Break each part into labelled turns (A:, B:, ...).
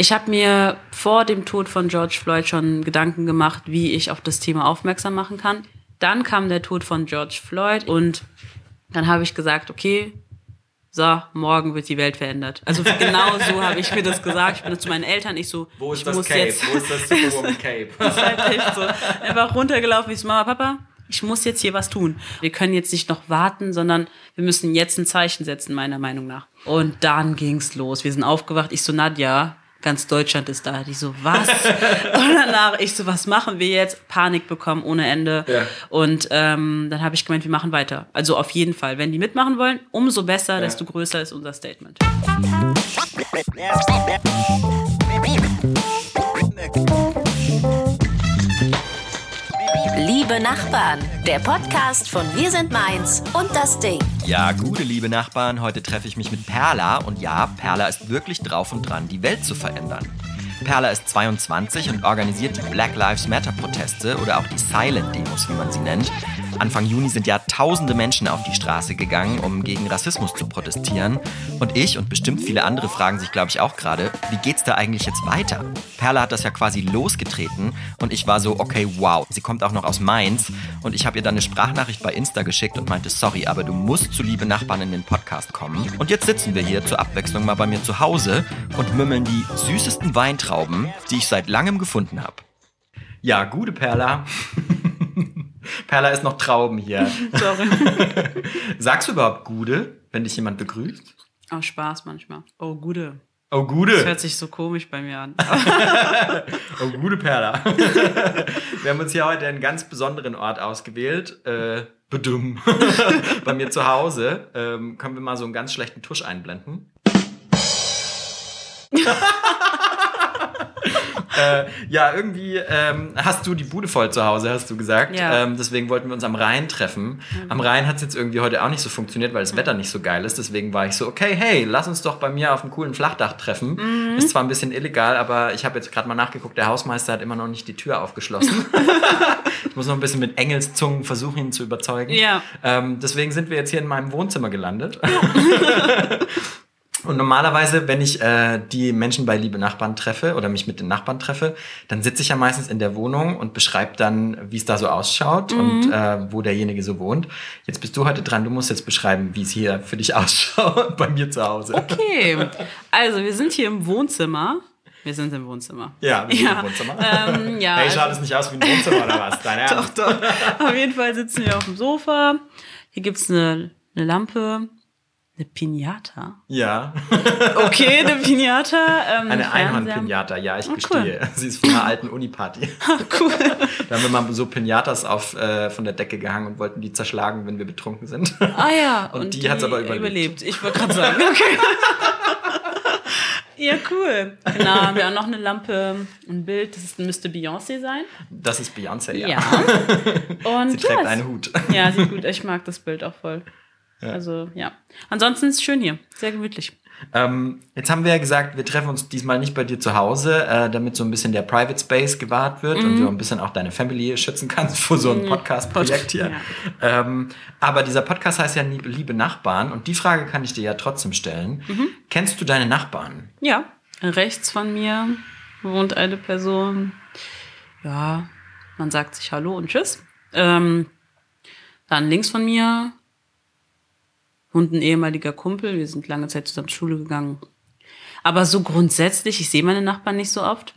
A: Ich habe mir vor dem Tod von George Floyd schon Gedanken gemacht, wie ich auf das Thema aufmerksam machen kann. Dann kam der Tod von George Floyd und dann habe ich gesagt, okay, so, morgen wird die Welt verändert. Also genau so habe ich mir das gesagt. Ich bin zu meinen Eltern, ich so,
B: Wo ist
A: ich
B: das
A: muss
B: Cape?
A: jetzt
B: Wo ist das Superwoman Cape?
A: das ist halt echt so. Einfach runtergelaufen. Ich so, Mama, Papa, ich muss jetzt hier was tun. Wir können jetzt nicht noch warten, sondern wir müssen jetzt ein Zeichen setzen, meiner Meinung nach. Und dann ging's los. Wir sind aufgewacht. Ich so, Nadja, ganz Deutschland ist da. Die so, was? Und danach, ich so, was machen wir jetzt? Panik bekommen ohne Ende.
B: Ja.
A: Und ähm, dann habe ich gemeint, wir machen weiter. Also auf jeden Fall. Wenn die mitmachen wollen, umso besser, desto größer ist unser Statement.
C: Liebe Nachbarn, der Podcast von Wir sind Mainz und das Ding.
B: Ja, gute liebe Nachbarn, heute treffe ich mich mit Perla und ja, Perla ist wirklich drauf und dran, die Welt zu verändern. Perla ist 22 und organisiert die Black Lives Matter Proteste oder auch die Silent Demos, wie man sie nennt. Anfang Juni sind ja tausende Menschen auf die Straße gegangen, um gegen Rassismus zu protestieren. Und ich und bestimmt viele andere fragen sich, glaube ich, auch gerade, wie geht's da eigentlich jetzt weiter? Perla hat das ja quasi losgetreten und ich war so, okay, wow. Sie kommt auch noch aus Mainz und ich habe ihr dann eine Sprachnachricht bei Insta geschickt und meinte, sorry, aber du musst zu liebe Nachbarn in den Podcast kommen. Und jetzt sitzen wir hier zur Abwechslung mal bei mir zu Hause und mümmeln die süßesten Weintrauben, die ich seit langem gefunden habe. Ja, gute Perla. Perla ist noch Trauben hier.
A: Sorry.
B: Sagst du überhaupt Gude, wenn dich jemand begrüßt?
A: Auch Spaß manchmal. Oh, Gude.
B: Oh,
A: Das
B: Gude.
A: hört sich so komisch bei mir an.
B: Oh, gute Perla. Wir haben uns hier heute einen ganz besonderen Ort ausgewählt. Äh, bedumm. Bei mir zu Hause. Ähm, können wir mal so einen ganz schlechten Tusch einblenden? Äh, ja, irgendwie ähm, hast du die Bude voll zu Hause, hast du gesagt.
A: Ja.
B: Ähm, deswegen wollten wir uns am Rhein treffen. Am Rhein hat es jetzt irgendwie heute auch nicht so funktioniert, weil das Wetter nicht so geil ist. Deswegen war ich so, okay, hey, lass uns doch bei mir auf einem coolen Flachdach treffen.
A: Mhm.
B: Ist zwar ein bisschen illegal, aber ich habe jetzt gerade mal nachgeguckt, der Hausmeister hat immer noch nicht die Tür aufgeschlossen. ich muss noch ein bisschen mit Engelszungen versuchen, ihn zu überzeugen.
A: Ja.
B: Ähm, deswegen sind wir jetzt hier in meinem Wohnzimmer gelandet. Und normalerweise, wenn ich äh, die Menschen bei Liebe Nachbarn treffe oder mich mit den Nachbarn treffe, dann sitze ich ja meistens in der Wohnung und beschreibe dann, wie es da so ausschaut und äh, wo derjenige so wohnt. Jetzt bist du heute dran, du musst jetzt beschreiben, wie es hier für dich ausschaut bei mir zu Hause.
A: Okay, also wir sind hier im Wohnzimmer. Wir sind im Wohnzimmer.
B: Ja, wir sind
A: Ja,
B: im Wohnzimmer.
A: ähm, ja,
B: hey,
A: also-
B: schaut es nicht aus wie ein Wohnzimmer oder was? Dein Ernst?
A: Doch, doch. Auf jeden Fall sitzen wir auf dem Sofa. Hier gibt's eine, eine Lampe, eine Pinata.
B: Ja,
A: Okay, eine Pinata. Ähm,
B: eine. Einhorn-Pinata, ja, ich
A: Oh, cool.
B: gestehe. Sie ist von einer alten Uniparty.
A: Cool.
B: Da haben wir mal so Pinatas auf, äh, von der Decke gehangen und wollten die zerschlagen, wenn wir betrunken sind.
A: Ah ja.
B: Und die hat's aber überlebt.
A: Ich wollte gerade sagen. Okay. ja, cool. Genau, haben wir auch noch eine Lampe, ein Bild. Das müsste Beyoncé sein.
B: Das ist Beyoncé, ja.
A: Ja. Und
B: Sie trägt
A: ja,
B: einen Hut.
A: Ja, sieht gut. Ich mag das Bild auch voll. Also, ja. Ansonsten ist es schön hier. Sehr gemütlich.
B: Ähm, jetzt haben wir ja gesagt, wir treffen uns diesmal nicht bei dir zu Hause, äh, damit so ein bisschen der Private Space gewahrt wird
A: Mhm.
B: und du ein bisschen auch deine Family schützen kannst vor so einem Podcast-Projekt hier. Ähm, aber dieser Podcast heißt ja Liebe, Liebe Nachbarn und die Frage kann ich dir ja trotzdem stellen.
A: Mhm.
B: Kennst du deine Nachbarn?
A: Ja. Rechts von mir wohnt eine Person. Ja, man sagt sich Hallo und Tschüss. Ähm, dann links von mir wohnt ein ehemaliger Kumpel. Wir sind lange Zeit zusammen zur Schule gegangen. Aber so grundsätzlich, ich sehe meine Nachbarn nicht so oft.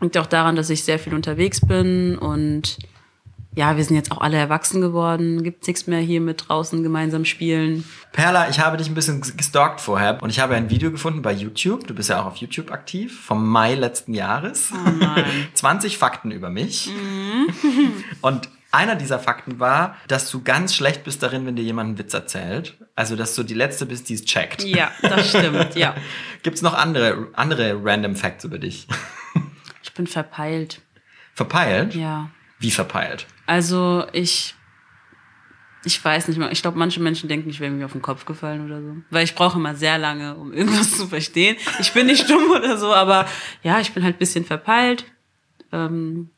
A: Liegt auch daran, dass ich sehr viel unterwegs bin und ja, wir sind jetzt auch alle erwachsen geworden. Gibt nichts mehr hier mit draußen gemeinsam spielen.
B: Perla, ich habe dich ein bisschen gestalkt vorher und ich habe ein Video gefunden bei YouTube. Du bist ja auch auf YouTube aktiv, vom Mai letzten Jahres.
A: Oh nein.
B: 20 Fakten über mich.
A: Mhm.
B: Und einer dieser Fakten war, dass du ganz schlecht bist darin, wenn dir jemand einen Witz erzählt. Also, dass du die Letzte bist, die es checkt.
A: Ja, das stimmt, ja.
B: Gibt es noch andere, andere random Facts über dich?
A: Ich bin verpeilt.
B: Verpeilt?
A: Ja.
B: Wie verpeilt?
A: Also ich, ich weiß nicht mal. Ich glaube, manche Menschen denken, ich wäre mir auf den Kopf gefallen oder so. Weil ich brauche immer sehr lange, um irgendwas zu verstehen. Ich bin nicht dumm oder so, aber ja, ich bin halt ein bisschen verpeilt. Ähm,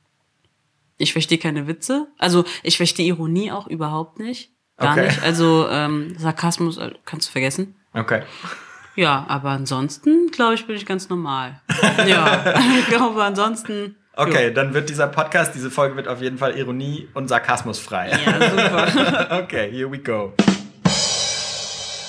A: ich verstehe keine Witze. Also ich verstehe Ironie auch überhaupt nicht. Gar
B: Okay.
A: nicht. Also ähm, Sarkasmus äh, kannst du vergessen.
B: Okay.
A: Ja, aber ansonsten, glaube ich, bin ich ganz normal. ja, ich glaube, ansonsten.
B: Okay, jo. dann wird dieser Podcast, diese Folge wird auf jeden Fall Ironie und Sarkasmus frei.
A: Ja, super.
B: okay, here we go.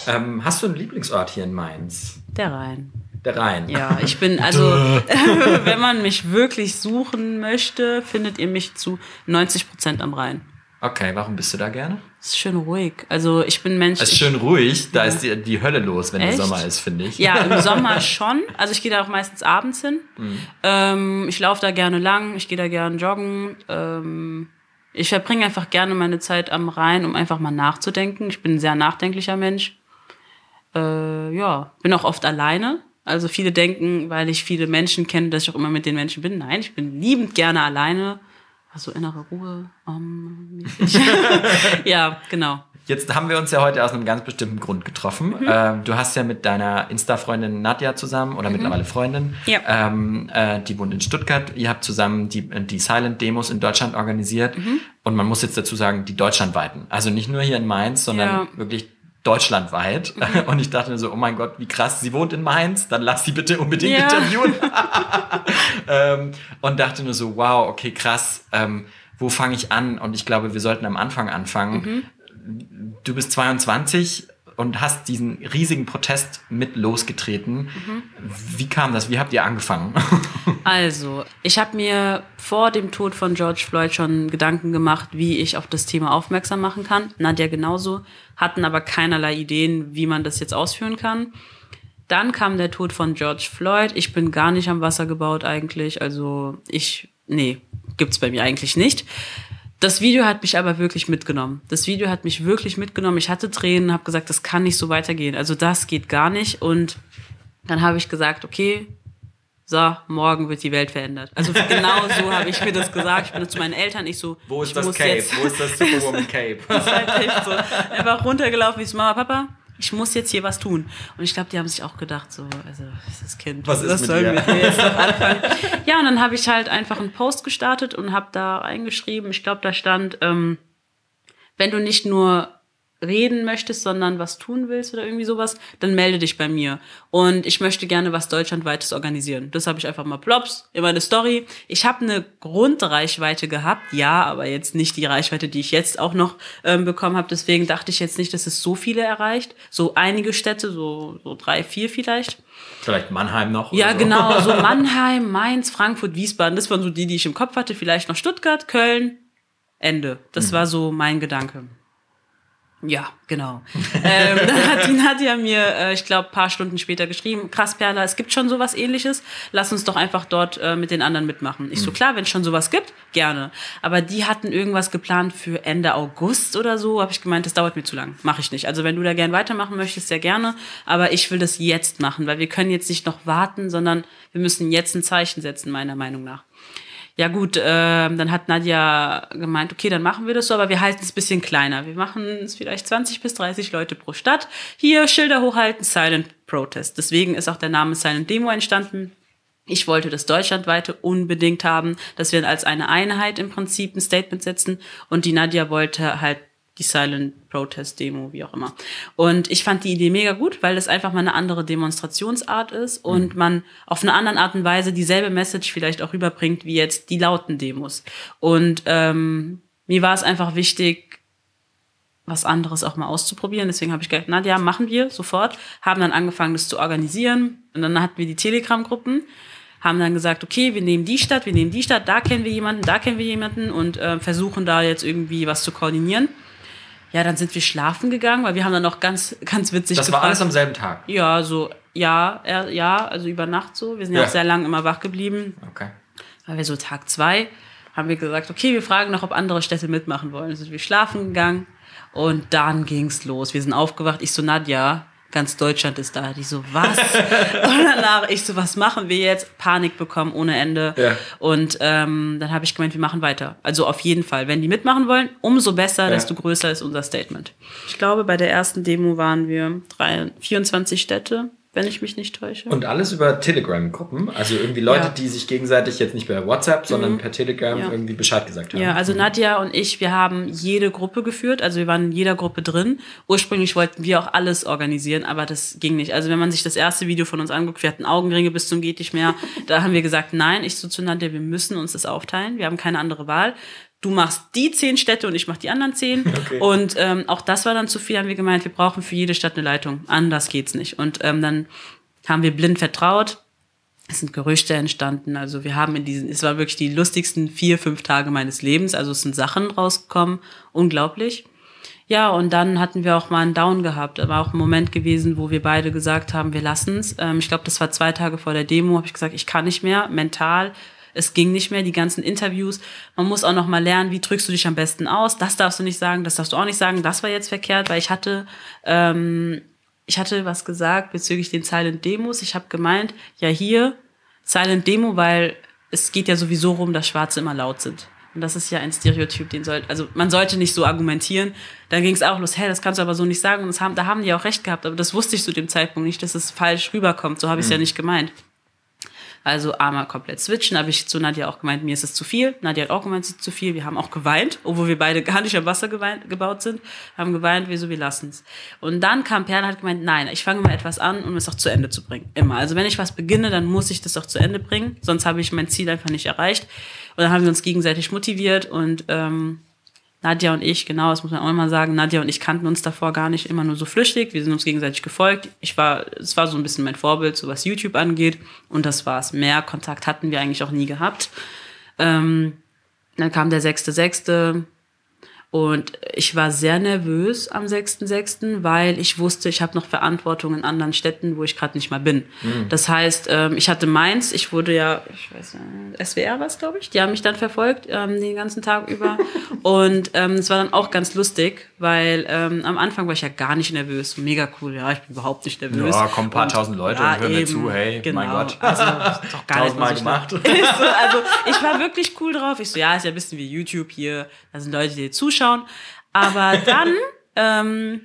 B: Ähm, hast du einen Lieblingsort hier in Mainz?
A: Der Rhein.
B: Der Rhein.
A: Ja, ich bin, also, wenn man mich wirklich suchen möchte, findet ihr mich zu 90 Prozent am Rhein.
B: Okay, warum bist du da gerne?
A: Es ist schön ruhig. Also ich bin Mensch.
B: Es ist schön ruhig, da ja. ist die, die Hölle los, wenn
A: Echt?
B: der Sommer ist, finde ich.
A: Ja, im Sommer schon. Also ich gehe da auch meistens abends hin. Mhm. Ähm, ich laufe da gerne lang, ich gehe da gerne joggen. Ähm, ich verbringe einfach gerne meine Zeit am Rhein, um einfach mal nachzudenken. Ich bin ein sehr nachdenklicher Mensch. Äh, ja, bin auch oft alleine. Also viele denken, weil ich viele Menschen kenne, dass ich auch immer mit den Menschen bin. Nein, ich bin liebend gerne alleine. Also innere Ruhe. Um, ja, genau.
B: Jetzt haben wir uns ja heute aus einem ganz bestimmten Grund getroffen. Mhm. Ähm, du hast ja mit deiner Insta-Freundin Nadja zusammen oder mhm. mittlerweile Freundin,
A: ja.
B: ähm, äh, die wohnt in Stuttgart. Ihr habt zusammen die, die Silent-Demos in Deutschland organisiert. Mhm. Und man muss jetzt dazu sagen, die deutschlandweiten. Also nicht nur hier in Mainz, sondern ja. wirklich deutschlandweit. Mhm. Und ich dachte mir so, oh mein Gott, wie krass, sie wohnt in Mainz, dann lass sie bitte unbedingt ja. interviewen. ähm, und dachte nur so, wow, okay, krass, ähm, wo fange ich an? Und ich glaube, wir sollten am Anfang anfangen. Mhm. Du bist 22 und hast diesen riesigen Protest mit losgetreten. Mhm. Wie kam das? Wie habt ihr angefangen?
A: also, ich habe mir vor dem Tod von George Floyd schon Gedanken gemacht, wie ich auf das Thema aufmerksam machen kann. Nadja genauso, hatten aber keinerlei Ideen, wie man das jetzt ausführen kann. Dann kam der Tod von George Floyd. Ich bin gar nicht am Wasser gebaut eigentlich. Also ich, nee, gibt's bei mir eigentlich nicht. Das Video hat mich aber wirklich mitgenommen. Das Video hat mich wirklich mitgenommen. Ich hatte Tränen, habe gesagt, das kann nicht so weitergehen. Also das geht gar nicht. Und dann habe ich gesagt, okay, so, morgen wird die Welt verändert. Also genau so habe ich mir das gesagt. Ich bin zu meinen Eltern, ich so,
B: wo ist
A: ich
B: das Cape? Wo ist das Superwoman Cape?
A: das ist halt echt so. Einfach runtergelaufen, ich so, Mama, Papa, ich muss jetzt hier was tun. Und ich glaube, die haben sich auch gedacht, so, also, das Kind,
B: was ist
A: das
B: mit
A: soll
B: dir?
A: mit mir jetzt noch anfangen? ja, und dann habe ich halt einfach einen Post gestartet und habe da eingeschrieben, ich glaube, da stand, ähm, wenn du nicht nur reden möchtest, sondern was tun willst oder irgendwie sowas, dann melde dich bei mir. Und ich möchte gerne was deutschlandweites organisieren. Das habe ich einfach mal plops in meine Story. Ich habe eine Grundreichweite gehabt, ja, aber jetzt nicht die Reichweite, die ich jetzt auch noch ähm, bekommen habe. Deswegen dachte ich jetzt nicht, dass es so viele erreicht. So einige Städte, so, so drei, vier vielleicht.
B: Vielleicht Mannheim noch.
A: Ja,
B: so.
A: genau. So Mannheim, Mainz, Frankfurt, Wiesbaden. Das waren so die, die ich im Kopf hatte. Vielleicht noch Stuttgart, Köln. Ende. Das mhm. war so mein Gedanke. Ja, genau. ähm, dann hat die Nadja mir, äh, ich glaube, paar Stunden später geschrieben, krass, Perla, es gibt schon sowas ähnliches, lass uns doch einfach dort äh, mit den anderen mitmachen. Ich so, mhm. klar, wenn es schon sowas gibt, gerne. Aber die hatten irgendwas geplant für Ende August oder so, habe ich gemeint, das dauert mir zu lang, mache ich nicht. Also wenn du da gern weitermachen möchtest, sehr gerne, aber ich will das jetzt machen, weil wir können jetzt nicht noch warten, sondern wir müssen jetzt ein Zeichen setzen, meiner Meinung nach ja gut, äh, dann hat Nadja gemeint, okay, dann machen wir das so, aber wir halten es ein bisschen kleiner. Wir machen es vielleicht 20 bis 30 Leute pro Stadt. Hier Schilder hochhalten, Silent Protest. Deswegen ist auch der Name Silent Demo entstanden. Ich wollte das deutschlandweite unbedingt haben, dass wir als eine Einheit im Prinzip ein Statement setzen. Und die Nadja wollte halt die Silent Protest Demo, wie auch immer. Und ich fand die Idee mega gut, weil das einfach mal eine andere Demonstrationsart ist und mhm. man auf eine andere Art und Weise dieselbe Message vielleicht auch rüberbringt wie jetzt die lauten Demos. Und ähm, mir war es einfach wichtig, was anderes auch mal auszuprobieren. Deswegen habe ich gedacht, na ja, machen wir sofort. Haben dann angefangen, das zu organisieren. Und dann hatten wir die Telegram-Gruppen haben dann gesagt, okay, wir nehmen die Stadt, wir nehmen die Stadt, da kennen wir jemanden, da kennen wir jemanden und äh, versuchen da jetzt irgendwie was zu koordinieren. Ja, dann sind wir schlafen gegangen, weil wir haben dann noch ganz, ganz witzig
B: Das gefragt. war alles am selben Tag?
A: Ja, so, ja, ja, also über Nacht so. Wir sind ja, ja auch sehr lang immer wach geblieben.
B: Okay.
A: Weil wir so Tag zwei haben wir gesagt, okay, wir fragen noch, ob andere Städte mitmachen wollen. Dann sind wir schlafen gegangen und dann ging's los. Wir sind aufgewacht. Ich so, Nadja, ganz Deutschland ist da. Die so, was? und danach ich so, was machen wir jetzt? Panik bekommen ohne Ende.
B: Ja.
A: Und ähm, dann habe ich gemeint, wir machen weiter. Also auf jeden Fall. Wenn die mitmachen wollen, umso besser, ja. desto größer ist unser Statement. Ich glaube, bei der ersten Demo waren wir drei, 24 Städte wenn ich mich nicht täusche.
B: Und alles über Telegram-Gruppen? Also irgendwie Leute,
A: Ja.
B: die sich gegenseitig jetzt nicht per WhatsApp, sondern per Telegram
A: Ja.
B: irgendwie Bescheid gesagt haben.
A: Ja, also Nadja und ich, wir haben jede Gruppe geführt, also wir waren in jeder Gruppe drin. Ursprünglich wollten wir auch alles organisieren, aber das ging nicht. Also wenn man sich das erste Video von uns anguckt, wir hatten Augenringe bis zum geht nicht mehr, da haben wir gesagt, nein, ich so zu Nadja, wir müssen uns das aufteilen, wir haben keine andere Wahl. Du machst die zehn Städte und ich mach die anderen zehn.
B: Okay.
A: Und ähm, auch das war dann zu viel, haben wir gemeint, wir brauchen für jede Stadt eine Leitung. Anders geht's nicht. Und ähm, dann haben wir blind vertraut. Es sind Gerüchte entstanden. Also wir haben in diesen, es war wirklich die lustigsten vier, fünf Tage meines Lebens. Also es sind Sachen rausgekommen. Unglaublich. Ja, und dann hatten wir auch mal einen Down gehabt. Da war auch ein Moment gewesen, wo wir beide gesagt haben, wir lassen's. Ähm, ich glaube, das war zwei Tage vor der Demo, habe ich gesagt, ich kann nicht mehr, mental. Es ging nicht mehr, die ganzen Interviews. Man muss auch noch mal lernen, wie drückst du dich am besten aus. Das darfst du nicht sagen, das darfst du auch nicht sagen. Das war jetzt verkehrt, weil ich hatte ähm, ich hatte was gesagt bezüglich den Silent Demos. Ich habe gemeint, ja hier Silent Demo, weil es geht ja sowieso rum, dass Schwarze immer laut sind. Und das ist ja ein Stereotyp, den sollte, also man sollte nicht so argumentieren. Dann ging es auch los, hä, das kannst du aber so nicht sagen. Und das haben, da haben die auch recht gehabt, aber das wusste ich zu dem Zeitpunkt nicht, dass es falsch rüberkommt. So habe ich es ja nicht gemeint. Also einmal komplett switchen, habe ich zu Nadja auch gemeint, mir ist es zu viel. Nadja hat auch gemeint, es ist zu viel. Wir haben auch geweint, obwohl wir beide gar nicht am Wasser geweint, gebaut sind. Haben geweint, wir so, wir lassen's. Und dann kam Perla hat gemeint, nein, ich fange mal etwas an, um es auch zu Ende zu bringen. Immer. Also wenn ich was beginne, dann muss ich das auch zu Ende bringen. Sonst habe ich mein Ziel einfach nicht erreicht. Und dann haben wir uns gegenseitig motiviert und ähm, Nadja und ich, genau, das muss man auch immer sagen, Nadja und ich kannten uns davor gar nicht immer nur so flüchtig. Wir sind uns gegenseitig gefolgt. Ich war, es war so ein bisschen mein Vorbild, so was YouTube angeht. Und das war's. Mehr Kontakt hatten wir eigentlich auch nie gehabt. Ähm, dann kam der 6.6. Und ich war sehr nervös am 6.6., weil ich wusste, ich habe noch Verantwortung in anderen Städten, wo ich gerade nicht mal bin. Das heißt, ähm, ich hatte Mainz, ich wurde ja, ich weiß nicht, SWR was, glaube ich, die haben mich dann verfolgt ähm, den ganzen Tag über. Und ähm, es war dann auch ganz lustig, weil am Anfang war ich ja gar nicht nervös. Mega cool, ja, ich bin überhaupt nicht nervös.
B: Ja, kommen ein paar
A: Und-
B: tausend Leute und hören mir zu, hey,
A: genau,
B: mein Gott.
A: Also, doch gar nicht
B: Tausendmal
A: schlimm.
B: gemacht.
A: So, also ich war wirklich cool drauf. Ich so, ja, ist ja ein bisschen wie YouTube hier. Da sind Leute, die dir zuschauen. Aber dann, ähm,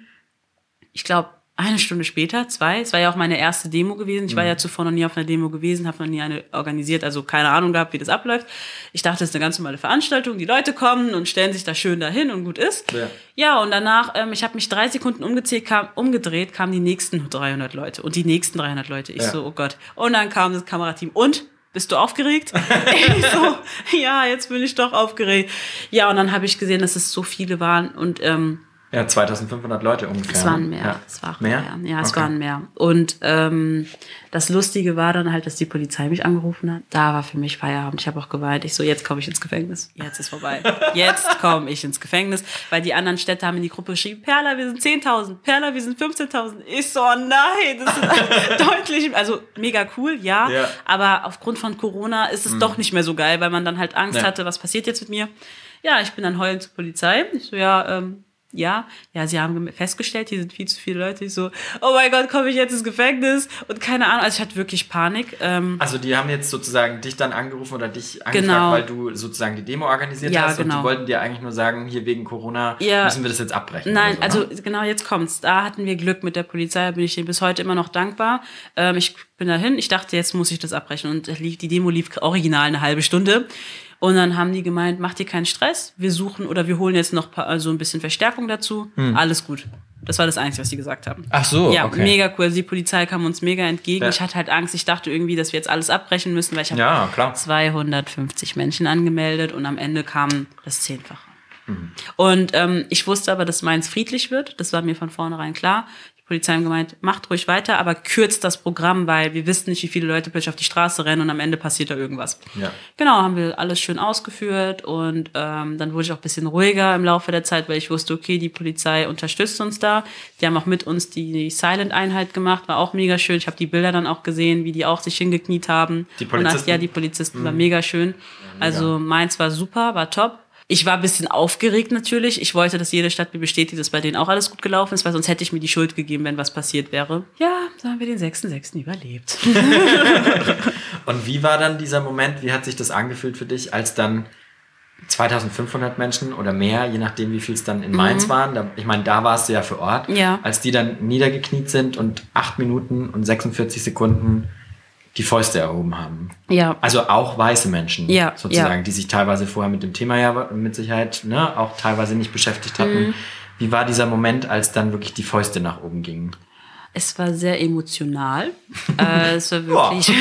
A: ich glaube, eine Stunde später, zwei, es war ja auch meine erste Demo gewesen. Ich war
B: Mhm.
A: ja zuvor noch nie auf einer Demo gewesen, habe noch nie eine organisiert, also keine Ahnung gehabt, wie das abläuft. Ich dachte, es ist eine ganz normale Veranstaltung, die Leute kommen und stellen sich da schön dahin und gut ist.
B: Ja.
A: Ja, und danach, ähm, ich habe mich drei Sekunden umgezählt, kam, umgedreht, kamen die nächsten 300 Leute und die nächsten 300 Leute. Ich
B: Ja.
A: so, oh Gott. Und dann kam das Kamerateam und bist du aufgeregt? ich so, ja, jetzt bin ich doch aufgeregt. Ja, und dann habe ich gesehen, dass es so viele waren und ähm,
B: Ja, 2500 Leute ungefähr.
A: es waren mehr.
B: Ja.
A: Es waren
B: mehr?
A: mehr. Ja, es
B: Okay.
A: waren mehr. Und ähm, das Lustige war dann halt, dass die Polizei mich angerufen hat. Da war für mich Feierabend. Ich habe auch geweint. Ich so, jetzt komme ich ins Gefängnis. Jetzt ist vorbei. Jetzt komme ich ins Gefängnis. Weil die anderen Städte haben in die Gruppe geschrieben, Perla, wir sind 10.000. Perla, wir sind 15.000. Ich so, oh nein, das ist deutlich, also mega cool, ja.
B: Ja.
A: Aber aufgrund von Corona ist es doch nicht mehr so geil, weil man dann halt Angst
B: Ja.
A: hatte, was passiert jetzt mit mir. Ja, ich bin dann heulend zur Polizei. Ich so, ja, ähm, ja, ja, sie haben festgestellt, hier sind viel zu viele Leute. Ich so, oh mein Gott, komme ich jetzt ins Gefängnis? Und keine Ahnung, also ich hatte wirklich Panik. Ähm,
B: Also die haben jetzt sozusagen dich dann angerufen oder dich angefragt,
A: Genau.
B: weil du sozusagen die Demo organisiert
A: Ja,
B: hast und
A: genau.
B: die wollten dir eigentlich nur sagen, hier wegen Corona
A: Ja.
B: müssen wir das jetzt abbrechen.
A: Nein,
B: so,
A: also
B: ne?
A: genau jetzt kommt's. Da hatten wir Glück mit der Polizei, da bin ich denen bis heute immer noch dankbar. Ähm, ich bin dahin, ich dachte, jetzt muss ich das abbrechen. Und die Demo lief original eine halbe Stunde. Und dann haben die gemeint, mach dir keinen Stress, wir suchen oder wir holen jetzt noch paar, also ein bisschen Verstärkung dazu. Alles gut. Das war das Einzige, was die gesagt haben.
B: Hm. Ach so,
A: Ja,
B: okay.
A: mega cool. Also Die Polizei kam uns mega entgegen.
B: Ja.
A: Ich hatte halt Angst. Ich dachte irgendwie, dass wir jetzt alles abbrechen müssen, weil ich habe
B: Ja, klar.
A: 250 Menschen angemeldet und am Ende kam das Zehnfache.
B: Mhm.
A: Und ähm, ich wusste aber, dass Mainz friedlich wird. Das war mir von vornherein klar. Die Polizei haben gemeint, macht ruhig weiter, aber kürzt das Programm, weil wir wissen nicht, wie viele Leute plötzlich auf die Straße rennen und am Ende passiert da irgendwas.
B: Ja.
A: Genau, haben wir alles schön ausgeführt und ähm, dann wurde ich auch ein bisschen ruhiger im Laufe der Zeit, weil ich wusste, okay, die Polizei unterstützt uns da. Die haben auch mit uns die Silent-Einheit gemacht, war auch mega schön. Ich habe die Bilder dann auch gesehen, wie die auch sich hingekniet haben.
B: Die
A: Und
B: Polizisten?
A: das, ja, die Polizisten war mega schön. Also meins war super, war top. Ich war ein bisschen aufgeregt natürlich. Ich wollte, dass jede Stadt mir bestätigt, dass bei denen auch alles gut gelaufen ist, weil sonst hätte ich mir die Schuld gegeben, wenn was passiert wäre. Ja, so haben wir den 6.6. überlebt.
B: Und wie war dann dieser Moment, wie hat sich das angefühlt für dich, als dann 2500 Menschen oder mehr, je nachdem, wie viel es dann in Mainz waren. Da, ich meine, da warst du ja vor Ort.
A: Mhm. Ja.
B: Als die dann niedergekniet sind und 8 Minuten und 46 Sekunden die Fäuste erhoben haben.
A: Ja.
B: Also auch weiße Menschen,
A: Ja,
B: sozusagen,
A: ja.
B: die sich teilweise vorher mit dem Thema ja mit Sicherheit ne, auch teilweise nicht beschäftigt hatten.
A: Mhm.
B: Wie war dieser Moment, als dann wirklich die Fäuste nach oben gingen?
A: Es war sehr emotional. äh, es war wirklich.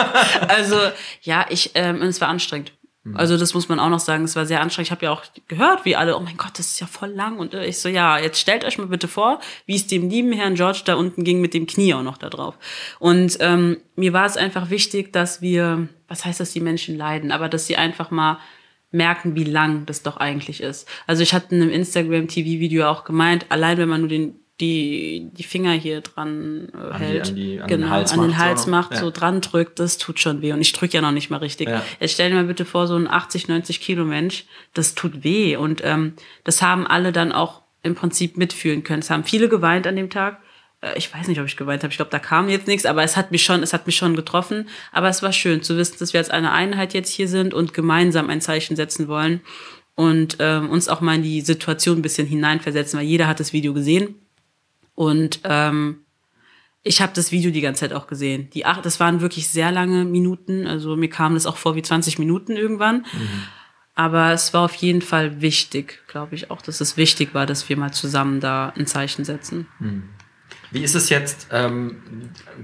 A: also ja, ich ähm, es war anstrengend. Also das muss man auch noch sagen, es war sehr anstrengend. Ich habe ja auch gehört, wie alle, oh mein Gott, das ist ja voll lang. Und äh, ich so, ja, jetzt stellt euch mal bitte vor, wie es dem lieben Herrn George da unten ging mit dem Knie auch noch da drauf. Und ähm, mir war es einfach wichtig, dass wir, was heißt das, die Menschen leiden, aber dass sie einfach mal merken, wie lang das doch eigentlich ist. Also ich hatte in einem Instagram-TV-Video auch gemeint, allein wenn man nur den die, die Finger hier dran äh,
B: An die-
A: hält,
B: an die- an den
A: genau,
B: Hals
A: an den
B: macht, so,
A: Hals macht,
B: Ja.
A: so dran drückt, das tut schon weh. Und ich drücke ja noch nicht mal richtig.
B: Ja.
A: Jetzt stell dir mal bitte vor, so ein 80, 90 Kilo Mensch, das tut weh. Und ähm, das haben alle dann auch im Prinzip mitfühlen können. Es haben viele geweint an dem Tag. Äh, Ich weiß nicht, ob ich geweint habe. Ich glaube, da kam jetzt nichts, aber es hat mich schon, es hat mich schon getroffen. Aber es war schön zu wissen, dass wir als eine Einheit jetzt hier sind und gemeinsam ein Zeichen setzen wollen und ähm, uns auch mal in die Situation ein bisschen hineinversetzen, weil jeder hat das Video gesehen. Und ähm, ich habe das Video die ganze Zeit auch gesehen. Die acht, das waren wirklich sehr lange Minuten. Also mir kam das auch vor wie 20 Minuten irgendwann. Aber es war auf jeden Fall wichtig, glaube ich auch, dass es wichtig war, dass wir mal zusammen da ein Zeichen setzen.
B: Wie ist es jetzt? Ähm,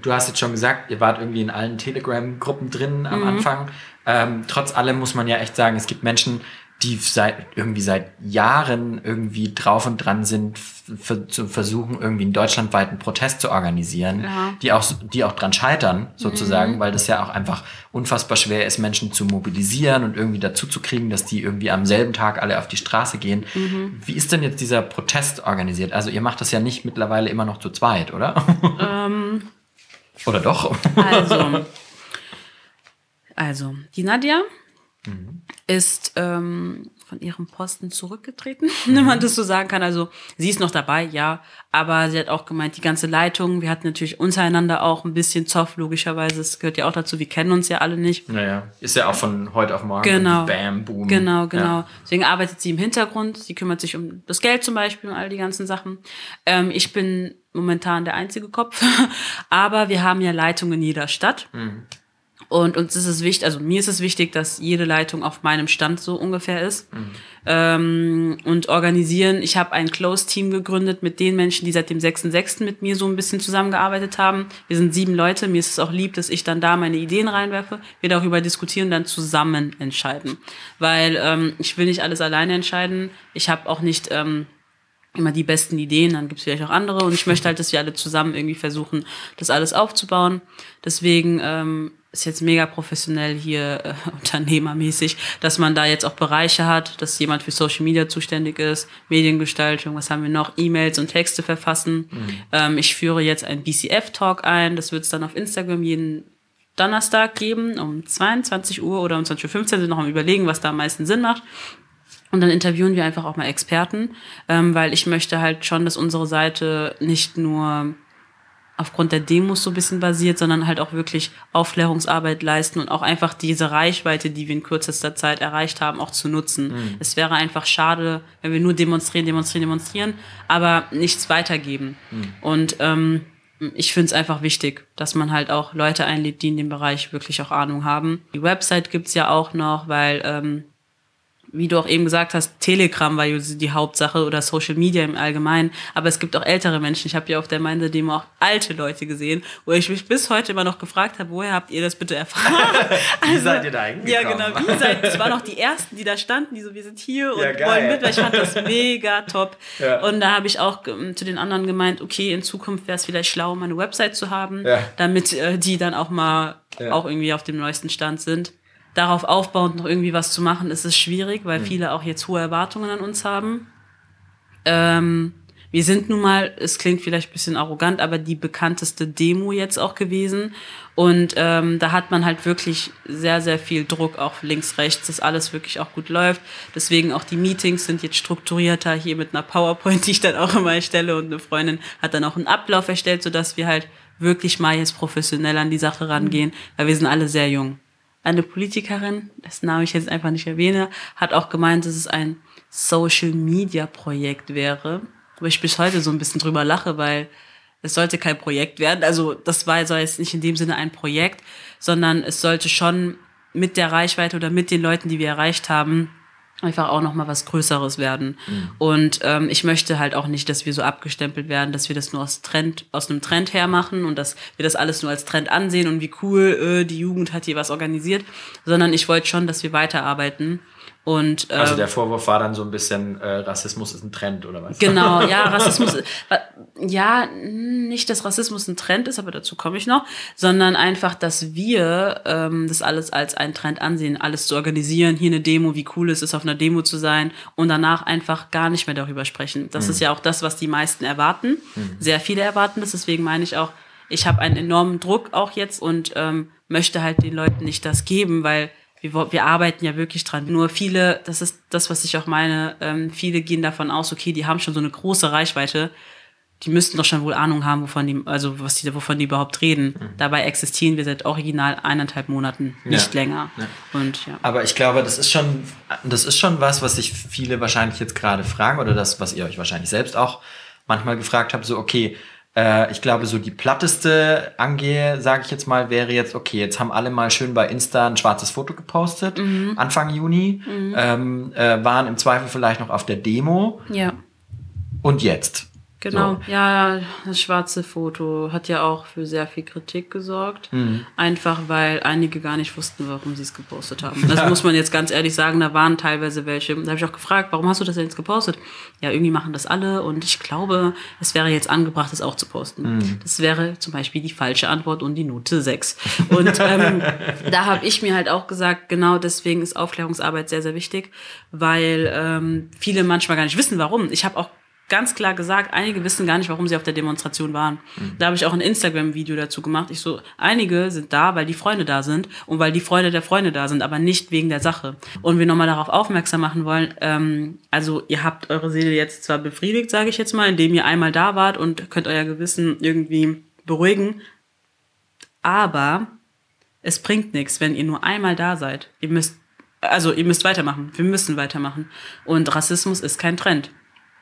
B: du hast jetzt schon gesagt, ihr wart irgendwie in allen Telegram-Gruppen drin am Anfang. Ähm, trotz allem muss man ja echt sagen, es gibt Menschen, die seit irgendwie seit Jahren irgendwie drauf und dran sind, f- zu versuchen, irgendwie einen deutschlandweiten Protest zu organisieren,
A: Ja.
B: die auch die auch dran scheitern, sozusagen, weil das ja auch einfach unfassbar schwer ist, Menschen zu mobilisieren und irgendwie dazu zu kriegen, dass die irgendwie am selben Tag alle auf die Straße gehen. Wie ist denn jetzt dieser Protest organisiert? Also ihr macht das ja nicht mittlerweile immer noch zu zweit, oder? oder doch?
A: Also, also die Nadja ist ähm, von ihrem Posten zurückgetreten, wenn man das so sagen kann. Also sie ist noch dabei, ja, aber sie hat auch gemeint, die ganze Leitung, wir hatten natürlich untereinander auch ein bisschen Zoff, logischerweise, es gehört ja auch dazu, wir kennen uns ja alle nicht.
B: Naja, ist ja auch von heute auf morgen
A: Genau.
B: Bam, Boom.
A: Genau, genau.
B: Ja.
A: Deswegen arbeitet sie im Hintergrund. Sie kümmert sich um das Geld zum Beispiel, um all die ganzen Sachen. Ähm, ich bin momentan der einzige Kopf, aber wir haben ja Leitungen in jeder Stadt. Und uns ist es wichtig, also mir ist es wichtig, dass jede Leitung auf meinem Stand so ungefähr ist. Ähm, und organisieren. Ich habe ein Close-Team gegründet mit den Menschen, die seit dem 6.6. mit mir so ein bisschen zusammengearbeitet haben. Wir sind sieben Leute. Mir ist es auch lieb, dass ich dann da meine Ideen reinwerfe, wir darüber diskutieren und dann zusammen entscheiden. Weil ähm, ich will nicht alles alleine entscheiden. Ich habe auch nicht ähm, immer die besten Ideen, dann gibt es vielleicht auch andere. Und ich möchte halt, dass wir alle zusammen irgendwie versuchen, das alles aufzubauen. Deswegen ähm, ist jetzt mega professionell hier äh, unternehmermäßig, dass man da jetzt auch Bereiche hat, dass jemand für Social Media zuständig ist, Mediengestaltung, was haben wir noch, E-Mails und Texte verfassen. Ähm, ich führe jetzt einen BCF-Talk ein, das wird es dann auf Instagram jeden Donnerstag geben, um 22 Uhr oder um 20.15 Uhr sind noch am überlegen, was da am meisten Sinn macht. Und dann interviewen wir einfach auch mal Experten, ähm, weil ich möchte halt schon, dass unsere Seite nicht nur aufgrund der Demos so ein bisschen basiert, sondern halt auch wirklich Aufklärungsarbeit leisten und auch einfach diese Reichweite, die wir in kürzester Zeit erreicht haben, auch zu nutzen. Es wäre einfach schade, wenn wir nur demonstrieren, demonstrieren, demonstrieren, aber nichts weitergeben. Und ähm, ich finde es einfach wichtig, dass man halt auch Leute einlädt, die in dem Bereich wirklich auch Ahnung haben. Die Website gibt's ja auch noch, weil ähm, wie du auch eben gesagt hast, Telegram war die Hauptsache oder Social Media im Allgemeinen. Aber es gibt auch ältere Menschen. Ich habe ja auf der Meinde-Demo auch alte Leute gesehen, wo ich mich bis heute immer noch gefragt habe, woher habt ihr das bitte erfahren?
B: Wie seid ihr da hingekommen?
A: Ja, genau. Wie seid, das waren auch die ersten, die da standen, die so, wir sind hier und
B: Ja,
A: wollen mit, weil ich fand das mega top.
B: Ja.
A: Und da habe ich auch ähm, zu den anderen gemeint, okay, in Zukunft wäre es vielleicht schlau, mal eine Website zu haben,
B: Ja.
A: damit äh, die dann auch mal auch irgendwie auf dem neuesten Stand sind. Darauf aufbauend noch irgendwie was zu machen, ist es schwierig, weil viele auch jetzt hohe Erwartungen an uns haben. Ähm, wir sind nun mal, es klingt vielleicht ein bisschen arrogant, aber die bekannteste Demo jetzt auch gewesen. Und ähm, da hat man halt wirklich sehr, sehr viel Druck, auch links, rechts, dass alles wirklich auch gut läuft. Deswegen auch die Meetings sind jetzt strukturierter, hier mit einer PowerPoint, die ich dann auch immer erstelle. Und eine Freundin hat dann auch einen Ablauf erstellt, sodass wir halt wirklich mal jetzt professionell an die Sache rangehen, weil wir sind alle sehr jung. Eine Politikerin, dessen Namen ich jetzt einfach nicht erwähne, hat auch gemeint, dass es ein Social Media Projekt wäre. Wo ich bis heute so ein bisschen drüber lache, weil es sollte kein Projekt werden. Also das war soll jetzt nicht in dem Sinne ein Projekt, sondern es sollte schon mit der Reichweite oder mit den Leuten, die wir erreicht haben, einfach auch noch mal was Größeres werden. Mhm. Und ähm, ich möchte halt auch nicht, dass wir so abgestempelt werden, dass wir das nur aus Trend, aus einem Trend her machen und dass wir das alles nur als Trend ansehen und wie cool äh, die Jugend hat hier was organisiert, sondern ich wollte schon, dass wir weiterarbeiten und,
B: äh, also der Vorwurf war dann so ein bisschen, äh, Rassismus ist ein Trend oder was?
A: Genau, ja, Rassismus, ja, nicht, dass Rassismus ein Trend ist, aber dazu komme ich noch, sondern einfach, dass wir ähm, das alles als einen Trend ansehen, alles zu organisieren, hier eine Demo, wie cool es ist, auf einer Demo zu sein und danach einfach gar nicht mehr darüber sprechen. Das mhm. ist ja auch das, was die meisten erwarten. Mhm. Sehr viele erwarten das, deswegen meine ich auch, ich habe einen enormen Druck auch jetzt und ähm, möchte halt den Leuten nicht das geben, weil wir, wir arbeiten ja wirklich dran. Nur viele, das ist das, was ich auch meine, ähm, viele gehen davon aus, okay, die haben schon so eine große Reichweite, die müssten doch schon wohl Ahnung haben, wovon die, also was die, wovon die überhaupt reden. Mhm. Dabei existieren wir seit original eineinhalb Monaten, nicht ja. länger. Ja.
B: Und, ja. Aber ich glaube, das ist schon, das ist schon was, was sich viele wahrscheinlich jetzt gerade fragen oder das, was ihr euch wahrscheinlich selbst auch manchmal gefragt habt, so, okay, äh, ich glaube, so die platteste angehe, sage ich jetzt mal, wäre jetzt, okay, jetzt haben alle mal schön bei Insta ein schwarzes Foto gepostet, mhm. Anfang Juni, mhm. ähm, äh, waren im Zweifel vielleicht noch auf der Demo.
A: Ja.
B: Und jetzt?
A: Genau, so. ja, das schwarze Foto hat ja auch für sehr viel Kritik gesorgt. Mhm. Einfach weil einige gar nicht wussten, warum sie es gepostet haben. Das ja. muss man jetzt ganz ehrlich sagen, da waren teilweise welche. Da habe ich auch gefragt, warum hast du das denn jetzt gepostet? Ja, irgendwie machen das alle und ich glaube, es wäre jetzt angebracht, das auch zu posten. Mhm. Das wäre zum Beispiel die falsche Antwort und die Note 6. Und ähm, da habe ich mir halt auch gesagt, genau deswegen ist Aufklärungsarbeit sehr, sehr wichtig, weil ähm, viele manchmal gar nicht wissen, warum. Ich habe auch ganz klar gesagt, einige wissen gar nicht, warum sie auf der Demonstration waren. Mhm. Da habe ich auch ein Instagram-Video dazu gemacht. Ich so, einige sind da, weil die Freunde da sind und weil die Freunde der Freunde da sind, aber nicht wegen der Sache. Und wir nochmal darauf aufmerksam machen wollen, ähm, also ihr habt eure Seele jetzt zwar befriedigt, sage ich jetzt mal, indem ihr einmal da wart und könnt euer Gewissen irgendwie beruhigen, aber es bringt nichts, wenn ihr nur einmal da seid. Ihr müsst, also ihr müsst weitermachen. Wir müssen weitermachen. Und Rassismus ist kein Trend.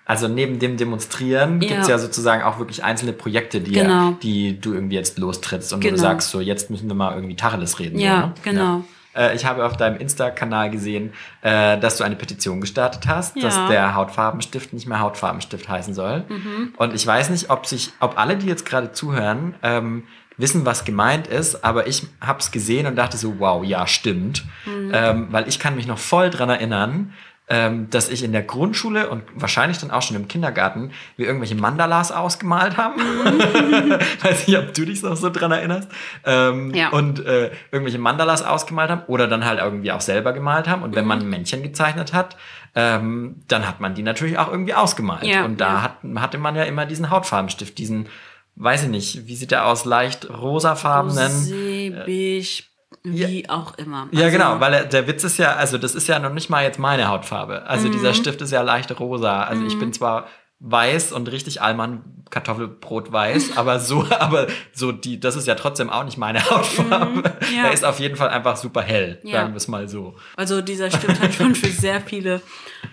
B: Also neben dem Demonstrieren ja. gibt es ja sozusagen auch wirklich einzelne Projekte, die, genau. die du irgendwie jetzt lostrittst und genau. wo du sagst, so jetzt müssen wir mal irgendwie Tacheles reden.
A: Ja, so, ne? genau.
B: Ja. Äh, ich habe auf deinem Insta-Kanal gesehen, äh, dass du eine Petition gestartet hast, ja. dass der Hautfarbenstift nicht mehr Hautfarbenstift heißen soll. Mhm. Und ich weiß nicht, ob sich, ob alle, die jetzt gerade zuhören, ähm, wissen, was gemeint ist, aber ich habe es gesehen und dachte so, wow, ja, stimmt. Mhm. Ähm, weil ich kann mich noch voll dran erinnern, ähm, dass ich in der Grundschule und wahrscheinlich dann auch schon im Kindergarten wir irgendwelche Mandalas ausgemalt haben. Weiß nicht, ob du dich noch so dran erinnerst. Ähm, ja. Und äh, irgendwelche Mandalas ausgemalt haben oder dann halt irgendwie auch selber gemalt haben. Und wenn man ein Männchen gezeichnet hat, ähm, dann hat man die natürlich auch irgendwie ausgemalt. Ja, und da ja. hat, hatte man ja immer diesen Hautfarbenstift, diesen, weiß ich nicht, wie sieht der aus, leicht rosafarbenen.
A: Beige, wie ja. auch immer.
B: Also, ja, genau, weil der Witz ist ja, also das ist ja noch nicht mal jetzt meine Hautfarbe. Also mhm. dieser Stift ist ja leicht rosa. Also mhm. ich bin zwar weiß und richtig Allmann Kartoffelbrot weiß, aber so, aber so die, das ist ja trotzdem auch nicht meine Hautfarbe. Mhm, ja. Er ist auf jeden Fall einfach super hell, ja. sagen wir es mal so.
A: Also dieser Stift hat schon für sehr viele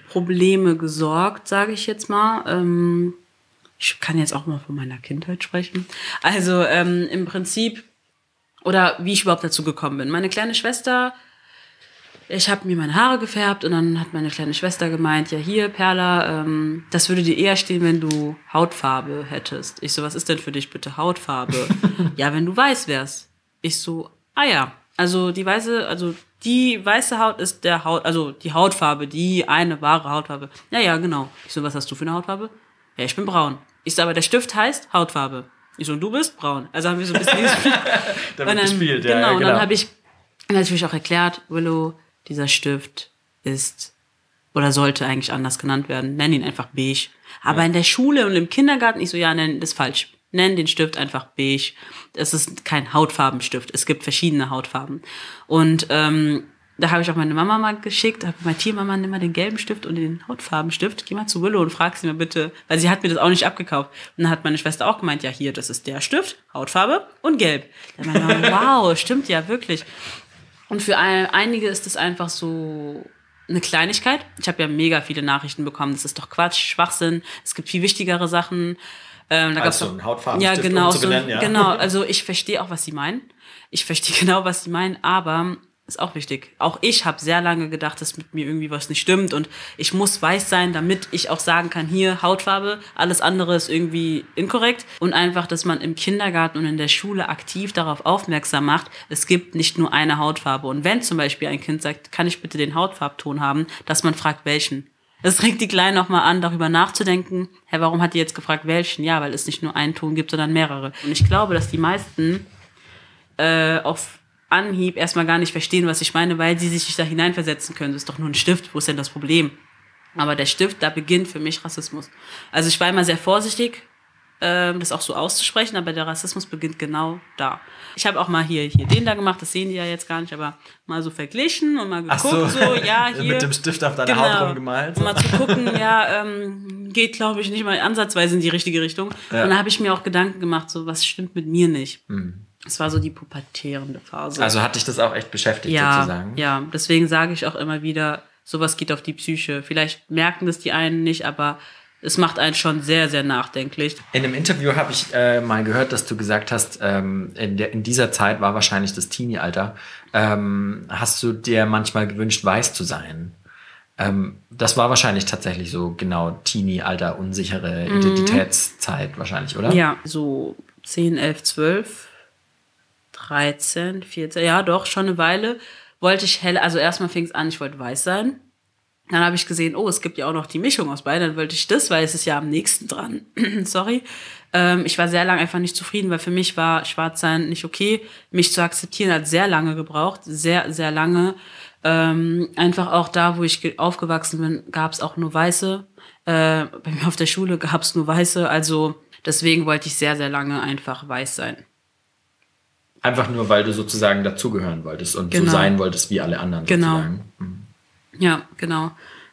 A: Probleme gesorgt, sage ich jetzt mal. Ähm, ich kann jetzt auch mal von meiner Kindheit sprechen. Also ähm, im Prinzip oder wie ich überhaupt dazu gekommen bin. Meine kleine Schwester, ich habe mir meine Haare gefärbt und dann hat meine kleine Schwester gemeint, ja hier, Perla, ähm, das würde dir eher stehen, wenn du Hautfarbe hättest. Ich so, was ist denn für dich bitte Hautfarbe? ja, wenn du weiß wärst. Ich so, ah ja, also die weiße, also die weiße Haut ist der Haut, also die Hautfarbe, die eine wahre Hautfarbe. Ja, ja, genau. Ich so, was hast du für eine Hautfarbe? Ja, ich bin braun. Ich so, aber der Stift heißt Hautfarbe. Ich so, du bist braun. Also haben wir so ein bisschen
B: Damit dann, gespielt, ja.
A: Genau,
B: ja,
A: genau. und dann habe ich natürlich auch erklärt, Willow, dieser Stift ist oder sollte eigentlich anders genannt werden. Nenn ihn einfach beige. Aber ja. in der Schule und im Kindergarten, ich so, ja, nenn, das ist falsch. Nenn den Stift einfach beige. Es ist kein Hautfarbenstift. Es gibt verschiedene Hautfarben. Und ähm, da habe ich auch meine Mama mal geschickt, habe meine Tiermama nimm mal den gelben Stift und den Hautfarbenstift, geh mal zu Willow und frag sie mal bitte, weil sie hat mir das auch nicht abgekauft. Und dann hat meine Schwester auch gemeint, ja hier, das ist der Stift, Hautfarbe und gelb. Dann meine Mama, wow, stimmt ja wirklich. Und für ein, einige ist es einfach so eine Kleinigkeit. Ich habe ja mega viele Nachrichten bekommen. Das ist doch Quatsch, Schwachsinn. Es gibt viel wichtigere Sachen. Ähm, da
B: also
A: gab's
B: ein Hautfarben
A: ja, genau, so,
B: umzubenennen, ja.
A: genau. Also ich verstehe auch, was sie meinen. Ich verstehe genau, was sie meinen, aber ist auch wichtig. Auch ich habe sehr lange gedacht, dass mit mir irgendwie was nicht stimmt und ich muss weiß sein, damit ich auch sagen kann, hier Hautfarbe, alles andere ist irgendwie inkorrekt und einfach, dass man im Kindergarten und in der Schule aktiv darauf aufmerksam macht, es gibt nicht nur eine Hautfarbe und wenn zum Beispiel ein Kind sagt, kann ich bitte den Hautfarbton haben, dass man fragt, welchen. Das regt die Kleinen noch mal an, darüber nachzudenken, hä, warum hat die jetzt gefragt, welchen? Ja, weil es nicht nur einen Ton gibt, sondern mehrere. Und ich glaube, dass die meisten äh, auf Anhieb erstmal gar nicht verstehen, was ich meine, weil sie sich da hineinversetzen können. Das ist doch nur ein Stift, wo ist denn das Problem? Aber der Stift, da beginnt für mich Rassismus. Also ich war immer sehr vorsichtig, ähm, das auch so auszusprechen, aber der Rassismus beginnt genau da. Ich habe auch mal hier, hier den da gemacht, das sehen die ja jetzt gar nicht, aber mal so verglichen und mal geguckt,
B: so.
A: so. ja, hier.
B: Mit dem Stift auf deiner Haut rumgemalt.
A: Um mal zu gucken, ja, ähm, geht, glaube ich, nicht mal ansatzweise in die richtige Richtung.
B: Ja.
A: Und da habe ich mir auch Gedanken gemacht, so, was stimmt mit mir nicht?
B: Mhm.
A: Es war so die pubertierende Phase.
B: Also hat dich das auch echt beschäftigt,
A: ja,
B: sozusagen?
A: ja, deswegen sage ich auch immer wieder, sowas geht auf die Psyche. Vielleicht merken das die einen nicht, aber es macht einen schon sehr, sehr nachdenklich.
B: In einem Interview habe ich äh, mal gehört, dass du gesagt hast, ähm, in, der, in dieser Zeit war wahrscheinlich das Teenie-Alter, ähm, hast du dir manchmal gewünscht, weiß zu sein. Ähm, das war wahrscheinlich tatsächlich so genau Teenie-Alter, unsichere Identitätszeit wahrscheinlich, oder?
A: Mhm. Ja, so 10, 11, 12, 13, 14, ja doch, schon eine Weile wollte ich hell, also erstmal fing es an, ich wollte weiß sein. Dann habe ich gesehen, oh, es gibt ja auch noch die Mischung aus beiden. Dann wollte ich das, weil es ist ja am nächsten dran. Sorry. Ähm, ich war sehr lange einfach nicht zufrieden, weil für mich war Schwarzsein nicht okay. Mich zu akzeptieren hat sehr lange gebraucht. Sehr, sehr lange. Ähm, einfach auch da, wo ich ge- aufgewachsen bin, gab es auch nur Weiße. Äh, bei mir auf der Schule gab es nur Weiße. Also deswegen wollte ich sehr, sehr lange einfach weiß sein.
B: Einfach nur, weil du sozusagen dazugehören wolltest und so
A: Genau.
B: sein wolltest wie alle anderen
A: Genau.
B: Mhm.
A: Ja, genau.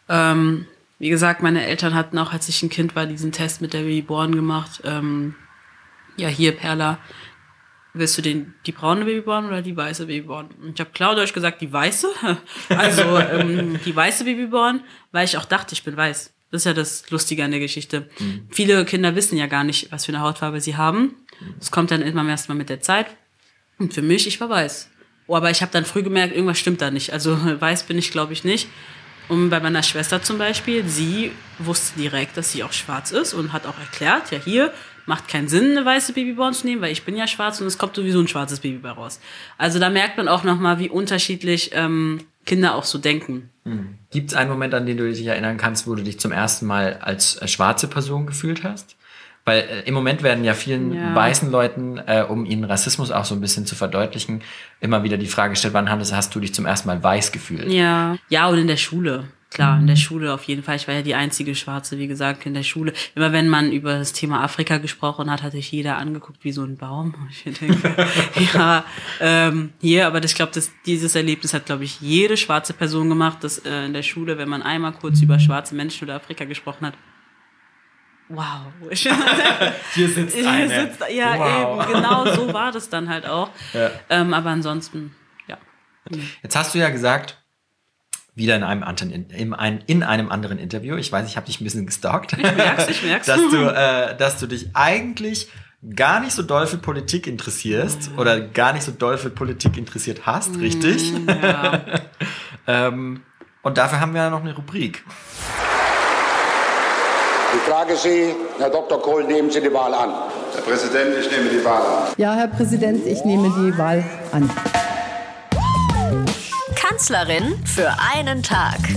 A: Ähm, wie gesagt, meine Eltern hatten auch, als ich ein Kind war, diesen Test mit der Babyborn gemacht. Ähm, ja, hier, Perla, willst du den, die braune Babyborn oder die weiße Babyborn? Und ich habe klar Deutsch gesagt, die weiße. Also ähm, die weiße Babyborn, weil ich auch dachte, ich bin weiß. Das ist ja das Lustige an der Geschichte. Viele Kinder wissen ja gar nicht, was für eine Hautfarbe sie haben. Das kommt dann immer erst mal mit der Zeit. Und für mich, ich war weiß. Oh, aber ich habe dann früh gemerkt, irgendwas stimmt da nicht. Also weiß bin ich, glaube ich, nicht. Und bei meiner Schwester zum Beispiel, sie wusste direkt, dass sie auch schwarz ist und hat auch erklärt, ja hier, macht keinen Sinn, eine weiße Babyborn zu nehmen, weil ich bin ja schwarz und es kommt sowieso ein schwarzes Baby bei raus. Also da merkt man auch nochmal, wie unterschiedlich ähm, Kinder auch so denken.
B: Gibt es einen Moment, an den du dich erinnern kannst, wo du dich zum ersten Mal als äh, schwarze Person gefühlt hast? Weil äh, im Moment werden ja vielen
A: Ja.
B: weißen Leuten, äh, um ihnen Rassismus auch so ein bisschen zu verdeutlichen, immer wieder die Frage gestellt, wann hast, hast du dich zum ersten Mal weiß gefühlt?
A: Ja. Ja, und in der Schule. Klar, in der Schule auf jeden Fall. Ich war ja die einzige Schwarze, wie gesagt, in der Schule. Immer wenn man über das Thema Afrika gesprochen hat, hat sich jeder angeguckt wie so ein Baum. Ich denke, ja, ähm, hier, aber das, ich glaube, das, dieses Erlebnis hat, glaube ich, jede schwarze Person gemacht, dass äh, in der Schule, wenn man einmal kurz über schwarze Menschen oder Afrika gesprochen hat, wow.
B: Hier sitzt
A: Hier sitzt, ja,
B: Wow.
A: eben, genau so war das dann halt auch.
B: Ja.
A: Ähm, aber ansonsten, ja.
B: Jetzt hast du ja gesagt, wieder in einem, anderen, in, in, ein, in einem anderen Interview, ich weiß, ich habe dich ein bisschen gestalkt, ich
A: merk's, ich merk's.
B: dass, du, äh, dass du dich eigentlich gar nicht so doll für Politik interessierst oder gar nicht so doll für Politik interessiert hast, richtig?
A: ja.
B: ähm, und dafür haben wir ja noch eine Rubrik.
D: Ich frage Sie, Herr Dr. Kohl, nehmen Sie die Wahl an.
E: Herr Präsident, ich nehme die Wahl an.
F: Ja, Herr Präsident, ich nehme die Wahl an.
C: Kanzlerin für einen Tag.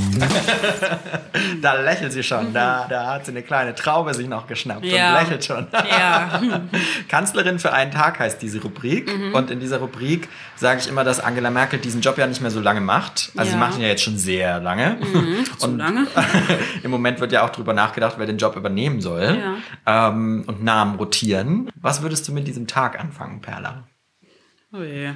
B: Da lächelt sie schon, da, da hat sie eine kleine Traube sich noch geschnappt
A: Ja.
B: und lächelt schon.
A: Ja.
B: Kanzlerin für einen Tag heißt diese Rubrik.
A: Mhm.
B: Und in dieser Rubrik sage ich immer, dass Angela Merkel diesen Job ja nicht mehr so lange macht. Also sie
A: Ja. Mhm.
B: macht ihn ja jetzt schon sehr lange.
A: Zu lange.
B: Im Moment wird ja auch drüber nachgedacht, wer den Job übernehmen soll. Ähm, und Namen rotieren. Was würdest du mit diesem Tag anfangen, Perla?
A: Oh je.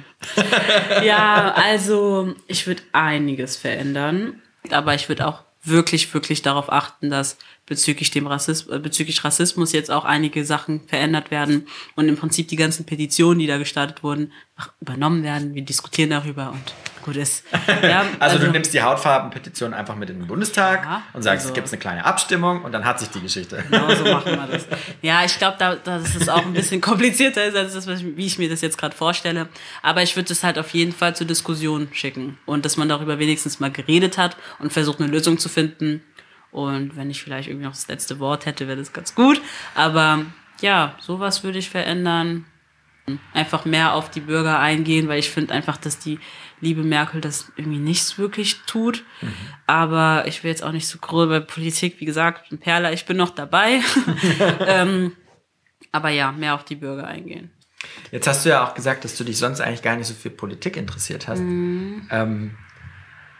A: ja, also ich würde einiges verändern, aber ich würde auch wirklich, wirklich darauf achten, dass bezüglich dem Rassismus, bezüglich Rassismus jetzt auch einige Sachen verändert werden und im Prinzip die ganzen Petitionen, die da gestartet wurden, übernommen werden. Wir diskutieren darüber und gut ist. Ja,
B: also, du nimmst die Hautfarbenpetition einfach mit in den Bundestag
A: Ja,
B: und sagst,
A: also-
B: es gibt eine kleine Abstimmung und dann hat sich die Geschichte.
A: Genau so machen wir das. Ja, ich glaube, da, dass es auch ein bisschen komplizierter ist, als das, wie ich mir das jetzt gerade vorstelle. Aber ich würde es halt auf jeden Fall zur Diskussion schicken. Und dass man darüber wenigstens mal geredet hat und versucht, eine Lösung zu finden. Und wenn ich vielleicht irgendwie noch das letzte Wort hätte, wäre das ganz gut. Aber ja, sowas würde ich verändern. Einfach mehr auf die Bürger eingehen, weil ich finde einfach, dass die liebe Merkel das irgendwie nicht wirklich tut. Aber ich will jetzt auch nicht so groß bei Politik, wie gesagt, ein Perla, ich bin noch dabei. ähm, aber ja, mehr auf die Bürger eingehen.
B: Jetzt hast du ja auch gesagt, dass du dich sonst eigentlich gar nicht so für Politik interessiert hast.
A: Mhm.
B: Ähm,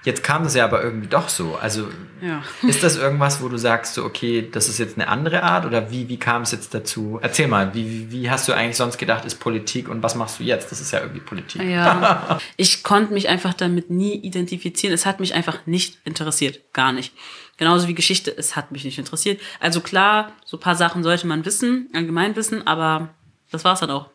B: jetzt kam das ja aber irgendwie doch so. Also
A: Ja.
B: ist das irgendwas, wo du sagst, so, okay, das ist jetzt eine andere Art oder wie, wie kam es jetzt dazu? Erzähl mal, wie, wie, hast du eigentlich sonst gedacht, ist Politik und was machst du jetzt? Das ist ja irgendwie Politik.
A: Ja, ich konnte mich einfach damit nie identifizieren. Es hat mich einfach nicht interessiert. Gar nicht. Genauso wie Geschichte, es hat mich nicht interessiert. Also klar, so ein paar Sachen sollte man wissen, allgemein wissen, aber das war's dann auch.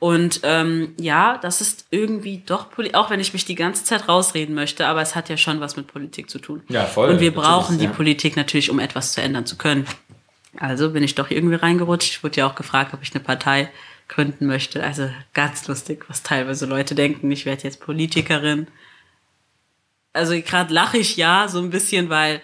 A: Und ähm, ja, das ist irgendwie doch Politik, auch wenn ich mich die ganze Zeit rausreden möchte, aber es hat ja schon was mit Politik zu tun.
B: Ja, voll,
A: Und wir brauchen die
B: ja.
A: Politik natürlich, um etwas zu ändern zu können. Also bin ich doch irgendwie reingerutscht. Ich wurde ja auch gefragt, ob ich eine Partei gründen möchte. Also ganz lustig, was teilweise Leute denken, ich werde jetzt Politikerin. Also gerade lache ich ja so ein bisschen, weil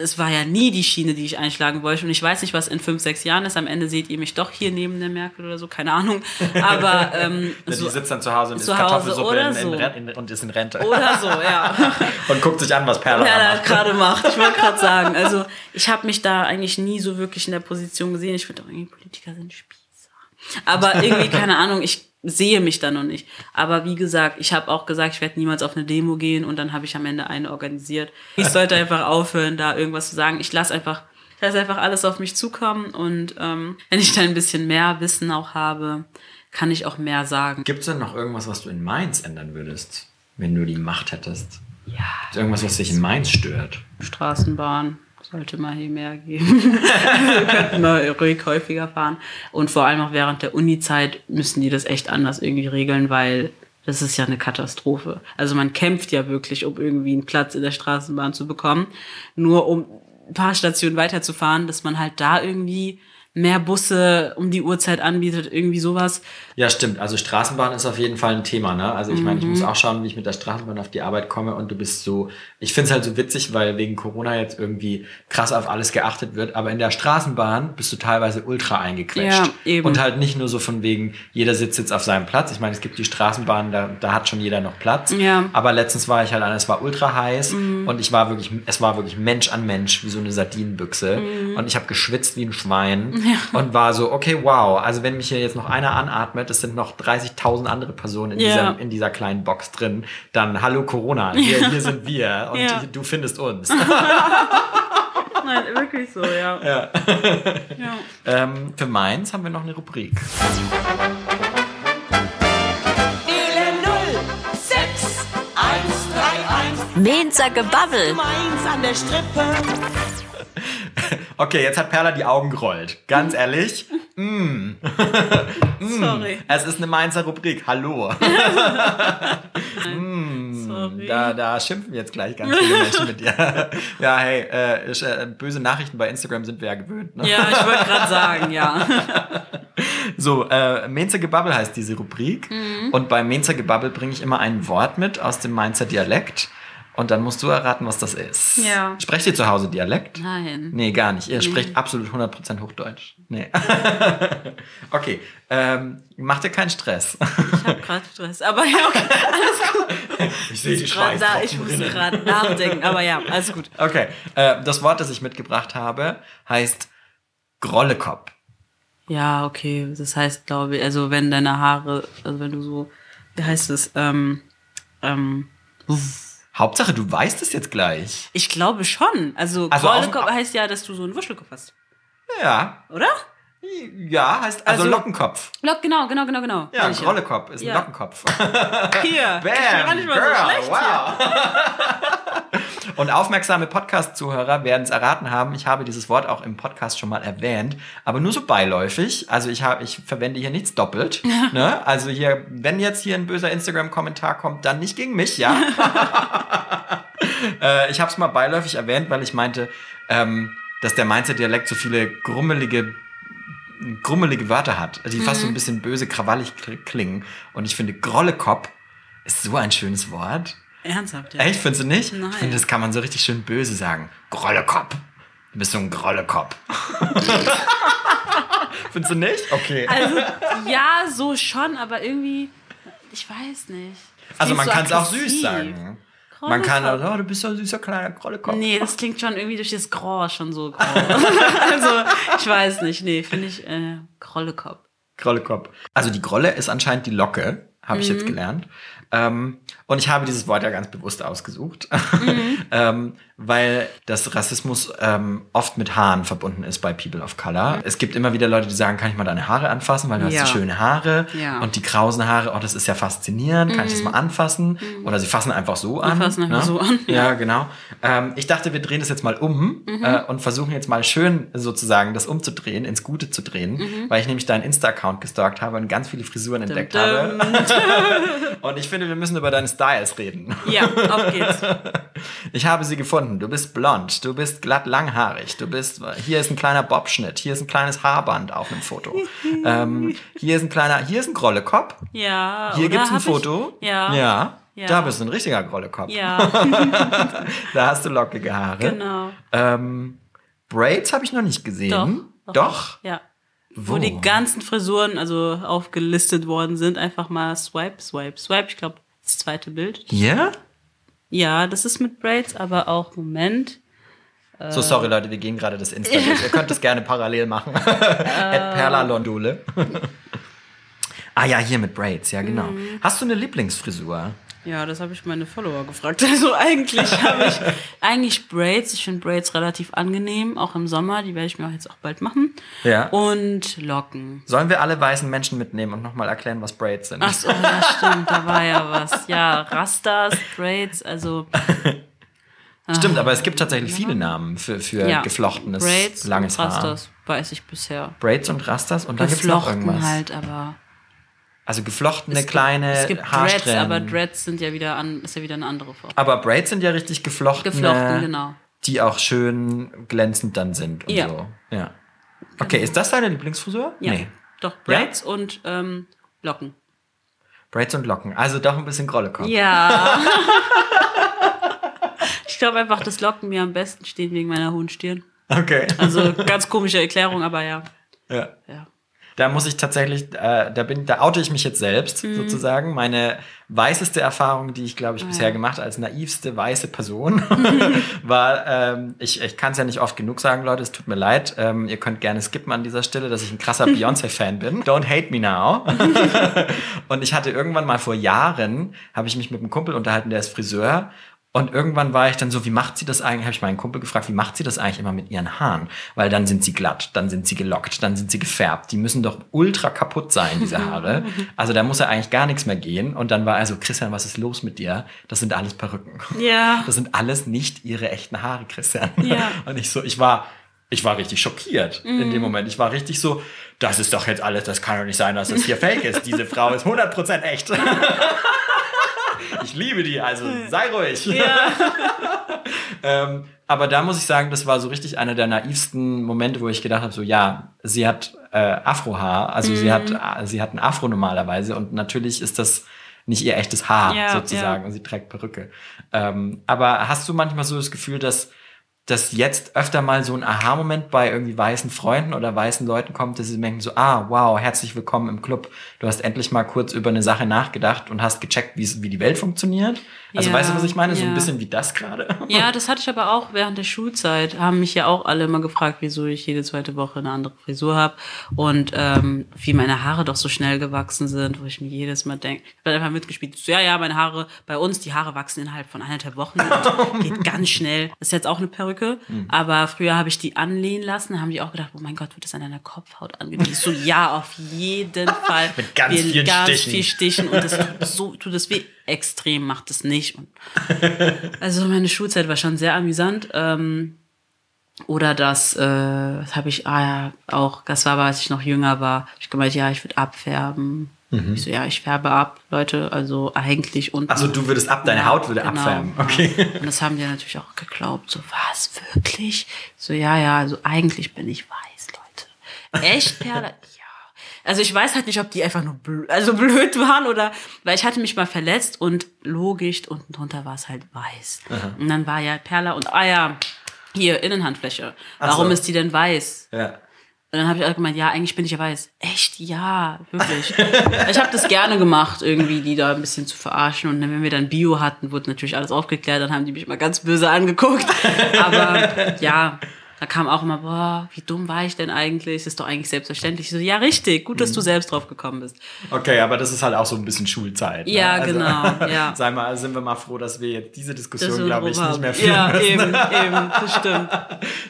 A: das war ja nie die Schiene, die ich einschlagen wollte. Und ich weiß nicht, was in fünf, sechs Jahren ist. Am Ende seht ihr mich doch hier neben der Merkel oder so, keine Ahnung. Aber ähm,
B: Die
A: so,
B: sitzt dann zu Hause und
A: zu
B: isst Kartoffelsuppe
A: oder
B: in, in,
A: so.
B: Und ist in Rente.
A: oder so, ja.
B: und guckt sich an, was Perla
A: Ja, gerade macht. Ich wollte gerade sagen, also ich habe mich da eigentlich nie so wirklich in der Position gesehen. Ich finde auch irgendwie Politiker sind Spießer. Aber irgendwie, keine Ahnung, ich sehe mich da noch nicht. Aber wie gesagt, ich habe auch gesagt, ich werde niemals auf eine Demo gehen und dann habe ich am Ende eine organisiert. Ich sollte einfach aufhören, da irgendwas zu sagen. Ich lasse einfach, ich lasse einfach alles auf mich zukommen und ähm, wenn ich dann ein bisschen mehr Wissen auch habe, kann ich auch mehr sagen.
B: Gibt es denn noch irgendwas, was du in Mainz ändern würdest, wenn du die Macht hättest? Ja. Irgendwas, was dich in Mainz stört?
A: Straßenbahn sollte mal hier mehr geben. Mal ruhig häufiger fahren. Und vor allem auch während der Uni-Zeit müssen die das echt anders irgendwie regeln, weil das ist ja eine Katastrophe. Also man kämpft ja wirklich, um irgendwie einen Platz in der Straßenbahn zu bekommen. Nur um ein paar Stationen weiterzufahren, dass man halt da irgendwie mehr Busse um die Uhrzeit anbietet, irgendwie sowas.
B: Ja, stimmt. Also Straßenbahn ist auf jeden Fall ein Thema, ne? Also ich meine, ich
A: Mhm.
B: muss auch schauen, wie ich mit der Straßenbahn auf die Arbeit komme und du bist so, ich finde es halt so witzig, weil wegen Corona jetzt irgendwie krass auf alles geachtet wird, aber in der Straßenbahn bist du teilweise ultra eingequetscht.
A: Ja, eben.
B: Und halt nicht nur so von wegen, jeder sitzt jetzt auf seinem Platz. Ich meine, es gibt die Straßenbahnen, da, da hat schon jeder noch Platz.
A: Ja. Mhm.
B: Aber letztens war ich halt an, es war ultra heiß und ich war wirklich, es war wirklich Mensch an Mensch, wie so eine Sardinenbüchse.
A: Mhm.
B: Und ich habe geschwitzt wie ein Schwein und war so, okay, wow, also wenn mich hier jetzt noch einer anatmet, es sind noch 30.000 andere Personen in,
A: Ja.
B: dieser, in dieser kleinen Box drin, dann hallo Corona, hier, hier sind wir und
A: Ja.
B: du findest uns.
A: Nein, wirklich so, ja. ja.
B: ähm, für Mainz haben wir noch eine Rubrik.
G: Wähle 0, 6, 1, 3, 1,
C: Mainzer Gebabbel.
G: 1 an der Strippe.
B: Okay, jetzt hat Perla die Augen gerollt. Ganz ehrlich,
A: Sorry.
B: es ist eine Mainzer Rubrik. Hallo.
A: Sorry.
B: Da, da schimpfen jetzt gleich ganz viele Menschen mit dir. ja, hey, äh, ich, äh, böse Nachrichten bei Instagram sind wir ja gewöhnt. Ne?
A: Ja, ich wollte gerade sagen, ja.
B: So, äh, Mainzer Gebabbel heißt diese Rubrik.
A: Mhm.
B: Und bei Mainzer Gebabbel bringe ich immer ein Wort mit aus dem Mainzer Dialekt. Und dann musst du erraten, was das ist.
A: Ja.
B: Sprecht ihr zu Hause Dialekt?
A: Nein.
B: Nee, gar nicht. Ihr sprecht absolut 100% Hochdeutsch. Nee. okay. Ähm, macht ihr keinen Stress.
A: Ich habe gerade Stress. Aber ja, okay, alles gut.
B: ich sehe die
A: Grad da, ich muss gerade nachdenken. Aber ja, alles gut.
B: Okay. Äh, das Wort, das ich mitgebracht habe, heißt Grollekopf.
A: Ja, okay. Das heißt, glaube ich, also wenn deine Haare, also wenn du so, wie heißt es, ähm, ähm,
B: Hauptsache, du weißt es jetzt gleich.
A: ich glaube schon. Also,
B: Also
A: Grollekopf heißt ja, dass du so einen Wuschelkopf hast.
B: Ja.
A: Oder?
B: Ja, heißt also,
A: Also-
B: Lockenkopf.
A: Lock, genau, genau, genau, genau.
B: Ja,
A: ich
B: Grollekopf ist ein
A: Ja.
B: Lockenkopf.
A: Hier.
B: Bam,
A: ich bin gar nicht mal
B: girl,
A: so schlecht
B: wow. Und aufmerksame Podcast-Zuhörer werden es erraten haben. Ich habe dieses Wort auch im Podcast schon mal erwähnt, aber nur so beiläufig. Also ich habe, ich verwende hier nichts doppelt. ne? Also hier, wenn jetzt hier ein böser Instagram-Kommentar kommt, dann nicht gegen mich, ja. äh, ich habe es mal beiläufig erwähnt, weil ich meinte, ähm, dass der Mainzer-Dialekt so viele grummelige grummelige Wörter hat, die fast so ein bisschen böse, krawallig kl- klingen. Und ich finde, Grollekopf ist so ein schönes Wort.
A: Ernsthaft, ja.
B: Echt, findest du nicht?
A: Nein.
B: Ich finde, das kann man so richtig schön böse sagen. Grollekopf. Du bist so ein Grollekopf. findest du nicht? Okay.
A: Also, ja, so schon, aber irgendwie, ich weiß nicht.
B: Also man
A: so
B: kann es auch süß sagen. Man kann,
A: Grollekopf.
B: oh, du bist so ein süßer kleiner Grollekopf.
A: Nee, das klingt schon irgendwie durch das Grau schon so grau. also, ich weiß nicht. Nee, finde ich äh, Krollekopf.
B: Grollekopf. Also die Grolle ist anscheinend die Locke, habe ich
A: Mhm.
B: jetzt gelernt. Ähm, und ich habe dieses Wort ja ganz bewusst ausgesucht,
A: Mhm.
B: ähm, weil das Rassismus ähm, oft mit Haaren verbunden ist bei People of Color. Es gibt immer wieder Leute, die sagen, kann ich mal deine Haare anfassen, weil du
A: Ja.
B: hast so schöne Haare
A: Ja.
B: und die krausen Haare, oh, das ist ja faszinierend, kann ich das mal anfassen? Oder sie fassen einfach so an.
A: Mhm. fassen einfach
B: ne?
A: so an,
B: Ja,
A: ja.
B: genau. Ähm, ich dachte, wir drehen das jetzt mal um
A: Mhm.
B: äh, und versuchen jetzt mal schön sozusagen das umzudrehen, ins Gute zu drehen,
A: Mhm.
B: weil ich nämlich deinen Insta-Account gestalkt habe und ganz viele Frisuren entdeckt habe. und ich finde, wir müssen über deine Styles reden.
A: Ja, auf geht's.
B: Ich habe sie gefunden. Du bist blond, du bist glatt langhaarig, du bist, hier ist ein kleiner Bobschnitt, hier ist ein kleines Haarband auf einem Foto. ähm, hier ist ein kleiner, hier ist ein Grollekopf.
A: Ja.
B: Hier
A: oder
B: gibt's ein Foto.
A: Ich, ja.
B: ja.
A: Ja.
B: Da bist du ein richtiger Grollekopf.
A: Ja,
B: Da hast du lockige Haare.
A: genau.
B: Ähm, Braids habe ich noch nicht gesehen.
A: Doch.
B: Doch?
A: Ja. Wo
B: Wo?
A: die ganzen Frisuren also aufgelistet worden sind, einfach mal swipe, swipe, swipe. Ich glaube, das zweite Bild.
B: Hier?
A: Ja, das ist mit Braids, aber auch Moment.
B: So, sorry Leute, wir gehen gerade das Insta durch. Ihr könnt das gerne parallel machen. At Perla Londule. ah ja, hier mit Braids, ja genau.
A: Mhm.
B: Hast du eine Lieblingsfrisur?
A: Ja, das habe ich meine Follower gefragt. Also eigentlich habe ich eigentlich Braids. Ich finde Braids relativ angenehm, auch im Sommer. Die werde ich mir auch jetzt auch bald machen.
B: Ja.
A: Und Locken.
B: Sollen wir alle weißen Menschen mitnehmen und nochmal erklären, was Braids sind?
A: Ach so, ja, stimmt, da war ja was. Ja, Rastas, Braids, also
B: Stimmt, aber es gibt tatsächlich viele Namen für, für
A: ja.
B: geflochtenes,
A: Braids
B: langes
A: und
B: Haar.
A: Rastas, weiß ich bisher.
B: Braids und Rastas und dann gibt's noch
A: Geflochten
B: irgendwas.
A: halt, aber
B: Also geflochtene
A: es gibt-
B: kleine
A: Es gibt Dreads,
B: Haarsträhnen.
A: aber Dreads sind ja wieder an, ist ja wieder eine andere Form.
B: Aber Braids sind ja richtig geflochtene,
A: Geflochten, genau.
B: die auch schön glänzend dann sind und
A: Ja.
B: so. Ja. Okay, ist das deine Lieblingsfrisur?
A: Ja,
B: Nee.
A: doch Braids und ähm, Locken.
B: Braids und Locken. Also doch ein bisschen Grollekopf.
A: Ja. ich glaube einfach, dass Locken mir am besten stehen wegen meiner hohen Stirn.
B: Okay.
A: Also ganz komische Erklärung, aber ja.
B: Ja.
A: ja.
B: Da muss ich tatsächlich, äh, da bin, da oute ich mich jetzt selbst
A: Mhm.
B: sozusagen. Meine weißeste Erfahrung, die ich glaube ich bisher gemacht habe als naivste weiße Person, war, ähm, ich, ich kann es ja nicht oft genug sagen, Leute, es tut mir leid. Ähm, ihr könnt gerne skippen an dieser Stelle, dass ich ein krasser Beyoncé-Fan bin. Don't hate me now. Und ich hatte irgendwann mal vor Jahren, habe ich mich mit einem Kumpel unterhalten, der ist Friseur. Und irgendwann war ich dann so, wie macht sie das eigentlich? Habe ich meinen Kumpel gefragt, wie macht sie das eigentlich immer mit ihren Haaren? Weil dann sind sie glatt, dann sind sie gelockt, dann sind sie gefärbt. Die müssen doch ultra kaputt sein, diese Haare. Also da muss ja eigentlich gar nichts mehr gehen. Und dann war er so, Christian, was ist los mit dir? Das sind alles Perücken.
A: Ja.
B: Das sind alles nicht ihre echten Haare, Christian.
A: Ja.
B: Und ich so, ich war, ich war richtig schockiert in dem Moment. Ich war richtig so, das ist doch jetzt alles, das kann doch nicht sein, dass das hier fake ist. Diese Frau ist 100% echt. Ich liebe die, also sei ruhig. ähm, aber da muss ich sagen, das war so richtig einer der naivsten Momente, wo ich gedacht habe, so ja, sie hat äh, Afrohaar, also sie hat äh, sie hat ein Afro normalerweise und natürlich ist das nicht ihr echtes Haar
A: Ja,
B: sozusagen
A: ja.
B: und sie trägt Perücke. Ähm, aber hast du manchmal so das Gefühl, dass dass jetzt öfter mal so ein Aha-Moment bei irgendwie weißen Freunden oder weißen Leuten kommt, dass sie denken so, ah, wow, herzlich willkommen im Club. Du hast endlich mal kurz über eine Sache nachgedacht und hast gecheckt, wie, wie die Welt funktioniert. Also
A: Ja,
B: weißt du, was ich meine? So ein bisschen wie das gerade.
A: Ja, das hatte ich aber auch während der Schulzeit. Haben mich ja auch alle immer gefragt, wieso ich jede zweite Woche eine andere Frisur habe und ähm, wie meine Haare doch so schnell gewachsen sind, wo ich mir jedes Mal denke, ich habe einfach mitgespielt. So, ja, ja, meine Haare, bei uns, die Haare wachsen innerhalb von eineinhalb Wochen geht ganz schnell. Das ist jetzt auch eine Perücke Perücke. Aber früher habe ich die anlehnen lassen. Da haben die auch gedacht, oh mein Gott, wird das an deiner Kopfhaut angelehnt? So, ja, auf jeden Fall.
B: Mit ganz vielen
A: ganz
B: Stichen.
A: viel Stichen. Und das tut so, tut es weh. Extrem macht es nicht. Und also meine Schulzeit war schon sehr amüsant. Ähm, oder das, äh, das habe ich, ah ja, auch, das war, als ich noch jünger war. Ich gemeint, ja, ich würde abfärben.
B: Mhm.
A: Ich so, ja, ich färbe ab, Leute, also eigentlich und.
B: Also du würdest ab, deine Haut würde abfärben. Okay.
A: Ja. Und das haben die natürlich auch geglaubt. So, was, wirklich? So, ja, ja, also eigentlich bin ich weiß, Leute. Echt, Perla? Also ich weiß halt nicht, ob die einfach nur blöd, also blöd waren oder, weil ich hatte mich mal verletzt und logisch, unten drunter war es halt weiß. Und dann war ja Perla und, ah ja, hier, Innenhandfläche. Warum
B: so.
A: ist die denn weiß?
B: Ja.
A: Und dann habe ich auch gemeint, ja, eigentlich bin ich ja weiß. Echt? Ja, wirklich. ich habe das gerne gemacht, irgendwie die da ein bisschen zu verarschen. Und dann, wenn wir dann Bio hatten, wurde natürlich alles aufgeklärt. Dann haben die mich mal ganz böse angeguckt. Aber ja, da kam auch immer, boah, wie dumm war ich denn eigentlich? Das ist doch eigentlich selbstverständlich. Ich so, ja, richtig. Gut, dass du selbst drauf gekommen bist.
B: Okay, aber das ist halt auch so ein bisschen Schulzeit. Ne?
A: Ja, genau, ja.
B: Sei mal, sind wir mal froh, dass wir jetzt diese Diskussion, glaube ich, nicht mehr führen
A: Ja,
B: müssen.
A: eben, eben, das stimmt.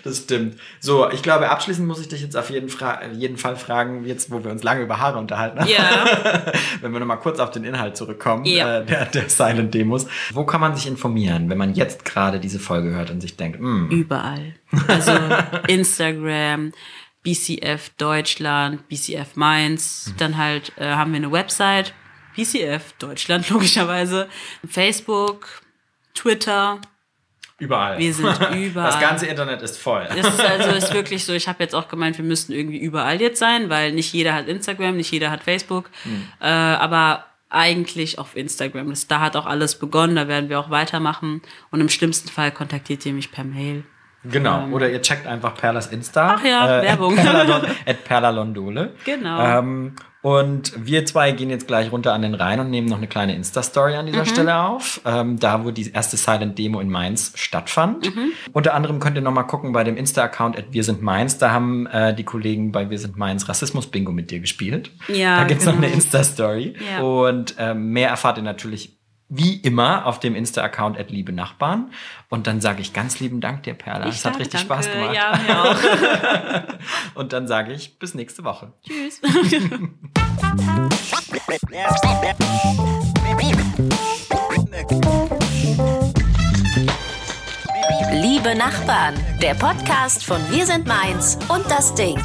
B: Das stimmt. So, ich glaube, abschließend muss ich dich jetzt auf jeden, Fra jeden Fall fragen, jetzt wo wir uns lange über Haare unterhalten haben,
A: Ja.
B: wenn wir nochmal kurz auf den Inhalt zurückkommen,
A: Ja.
B: äh, der, der Silent Demos. Wo kann man sich informieren, wenn man jetzt gerade diese Folge hört und sich denkt, hm,
A: Überall. Also Instagram, BCF Deutschland, BCF Mainz. Dann halt äh, haben wir eine Website, BCF Deutschland logischerweise. Facebook, Twitter.
B: überall.
A: Wir sind überall.
B: Das ganze Internet ist voll.
A: Das ist also ist wirklich so, ich habe jetzt auch gemeint, wir müssten irgendwie überall jetzt sein, weil nicht jeder hat Instagram, nicht jeder hat Facebook. Äh, aber eigentlich auf Instagram. Das, da hat auch alles begonnen, da werden wir auch weitermachen. Und im schlimmsten Fall kontaktiert ihr mich per Mail.
B: Genau. Oder ihr checkt einfach Perlas Insta.
A: Ähm. Ach ja, Werbung.
B: At, Perla, at Perla Londole.
A: Genau.
B: Ähm, und wir zwei gehen jetzt gleich runter an den Rhein und nehmen noch eine kleine Insta-Story an
A: Mhm.
B: dieser Stelle auf. Ähm, da, wo die erste Silent Demo in Mainz stattfand.
A: Mhm.
B: Unter anderem könnt ihr noch mal gucken bei dem Insta-Account at Wir sind Mainz. Da haben äh, die Kollegen bei Wir sind Mainz Rassismus-Bingo mit dir gespielt.
A: Ja,
B: Da gibt's noch
A: genau.
B: eine Insta-Story.
A: Ja.
B: Und ähm, mehr erfahrt ihr natürlich wie immer auf dem Insta-Account at Liebe Nachbarn. Und dann sage ich ganz lieben Dank dir, Perla. Es hat richtig
A: danke.
B: Spaß gemacht.
A: Ja, mir auch.
B: Und dann sage ich bis nächste Woche.
A: Tschüss.
C: Liebe Nachbarn, der Podcast von Wir sind Mainz und das Ding.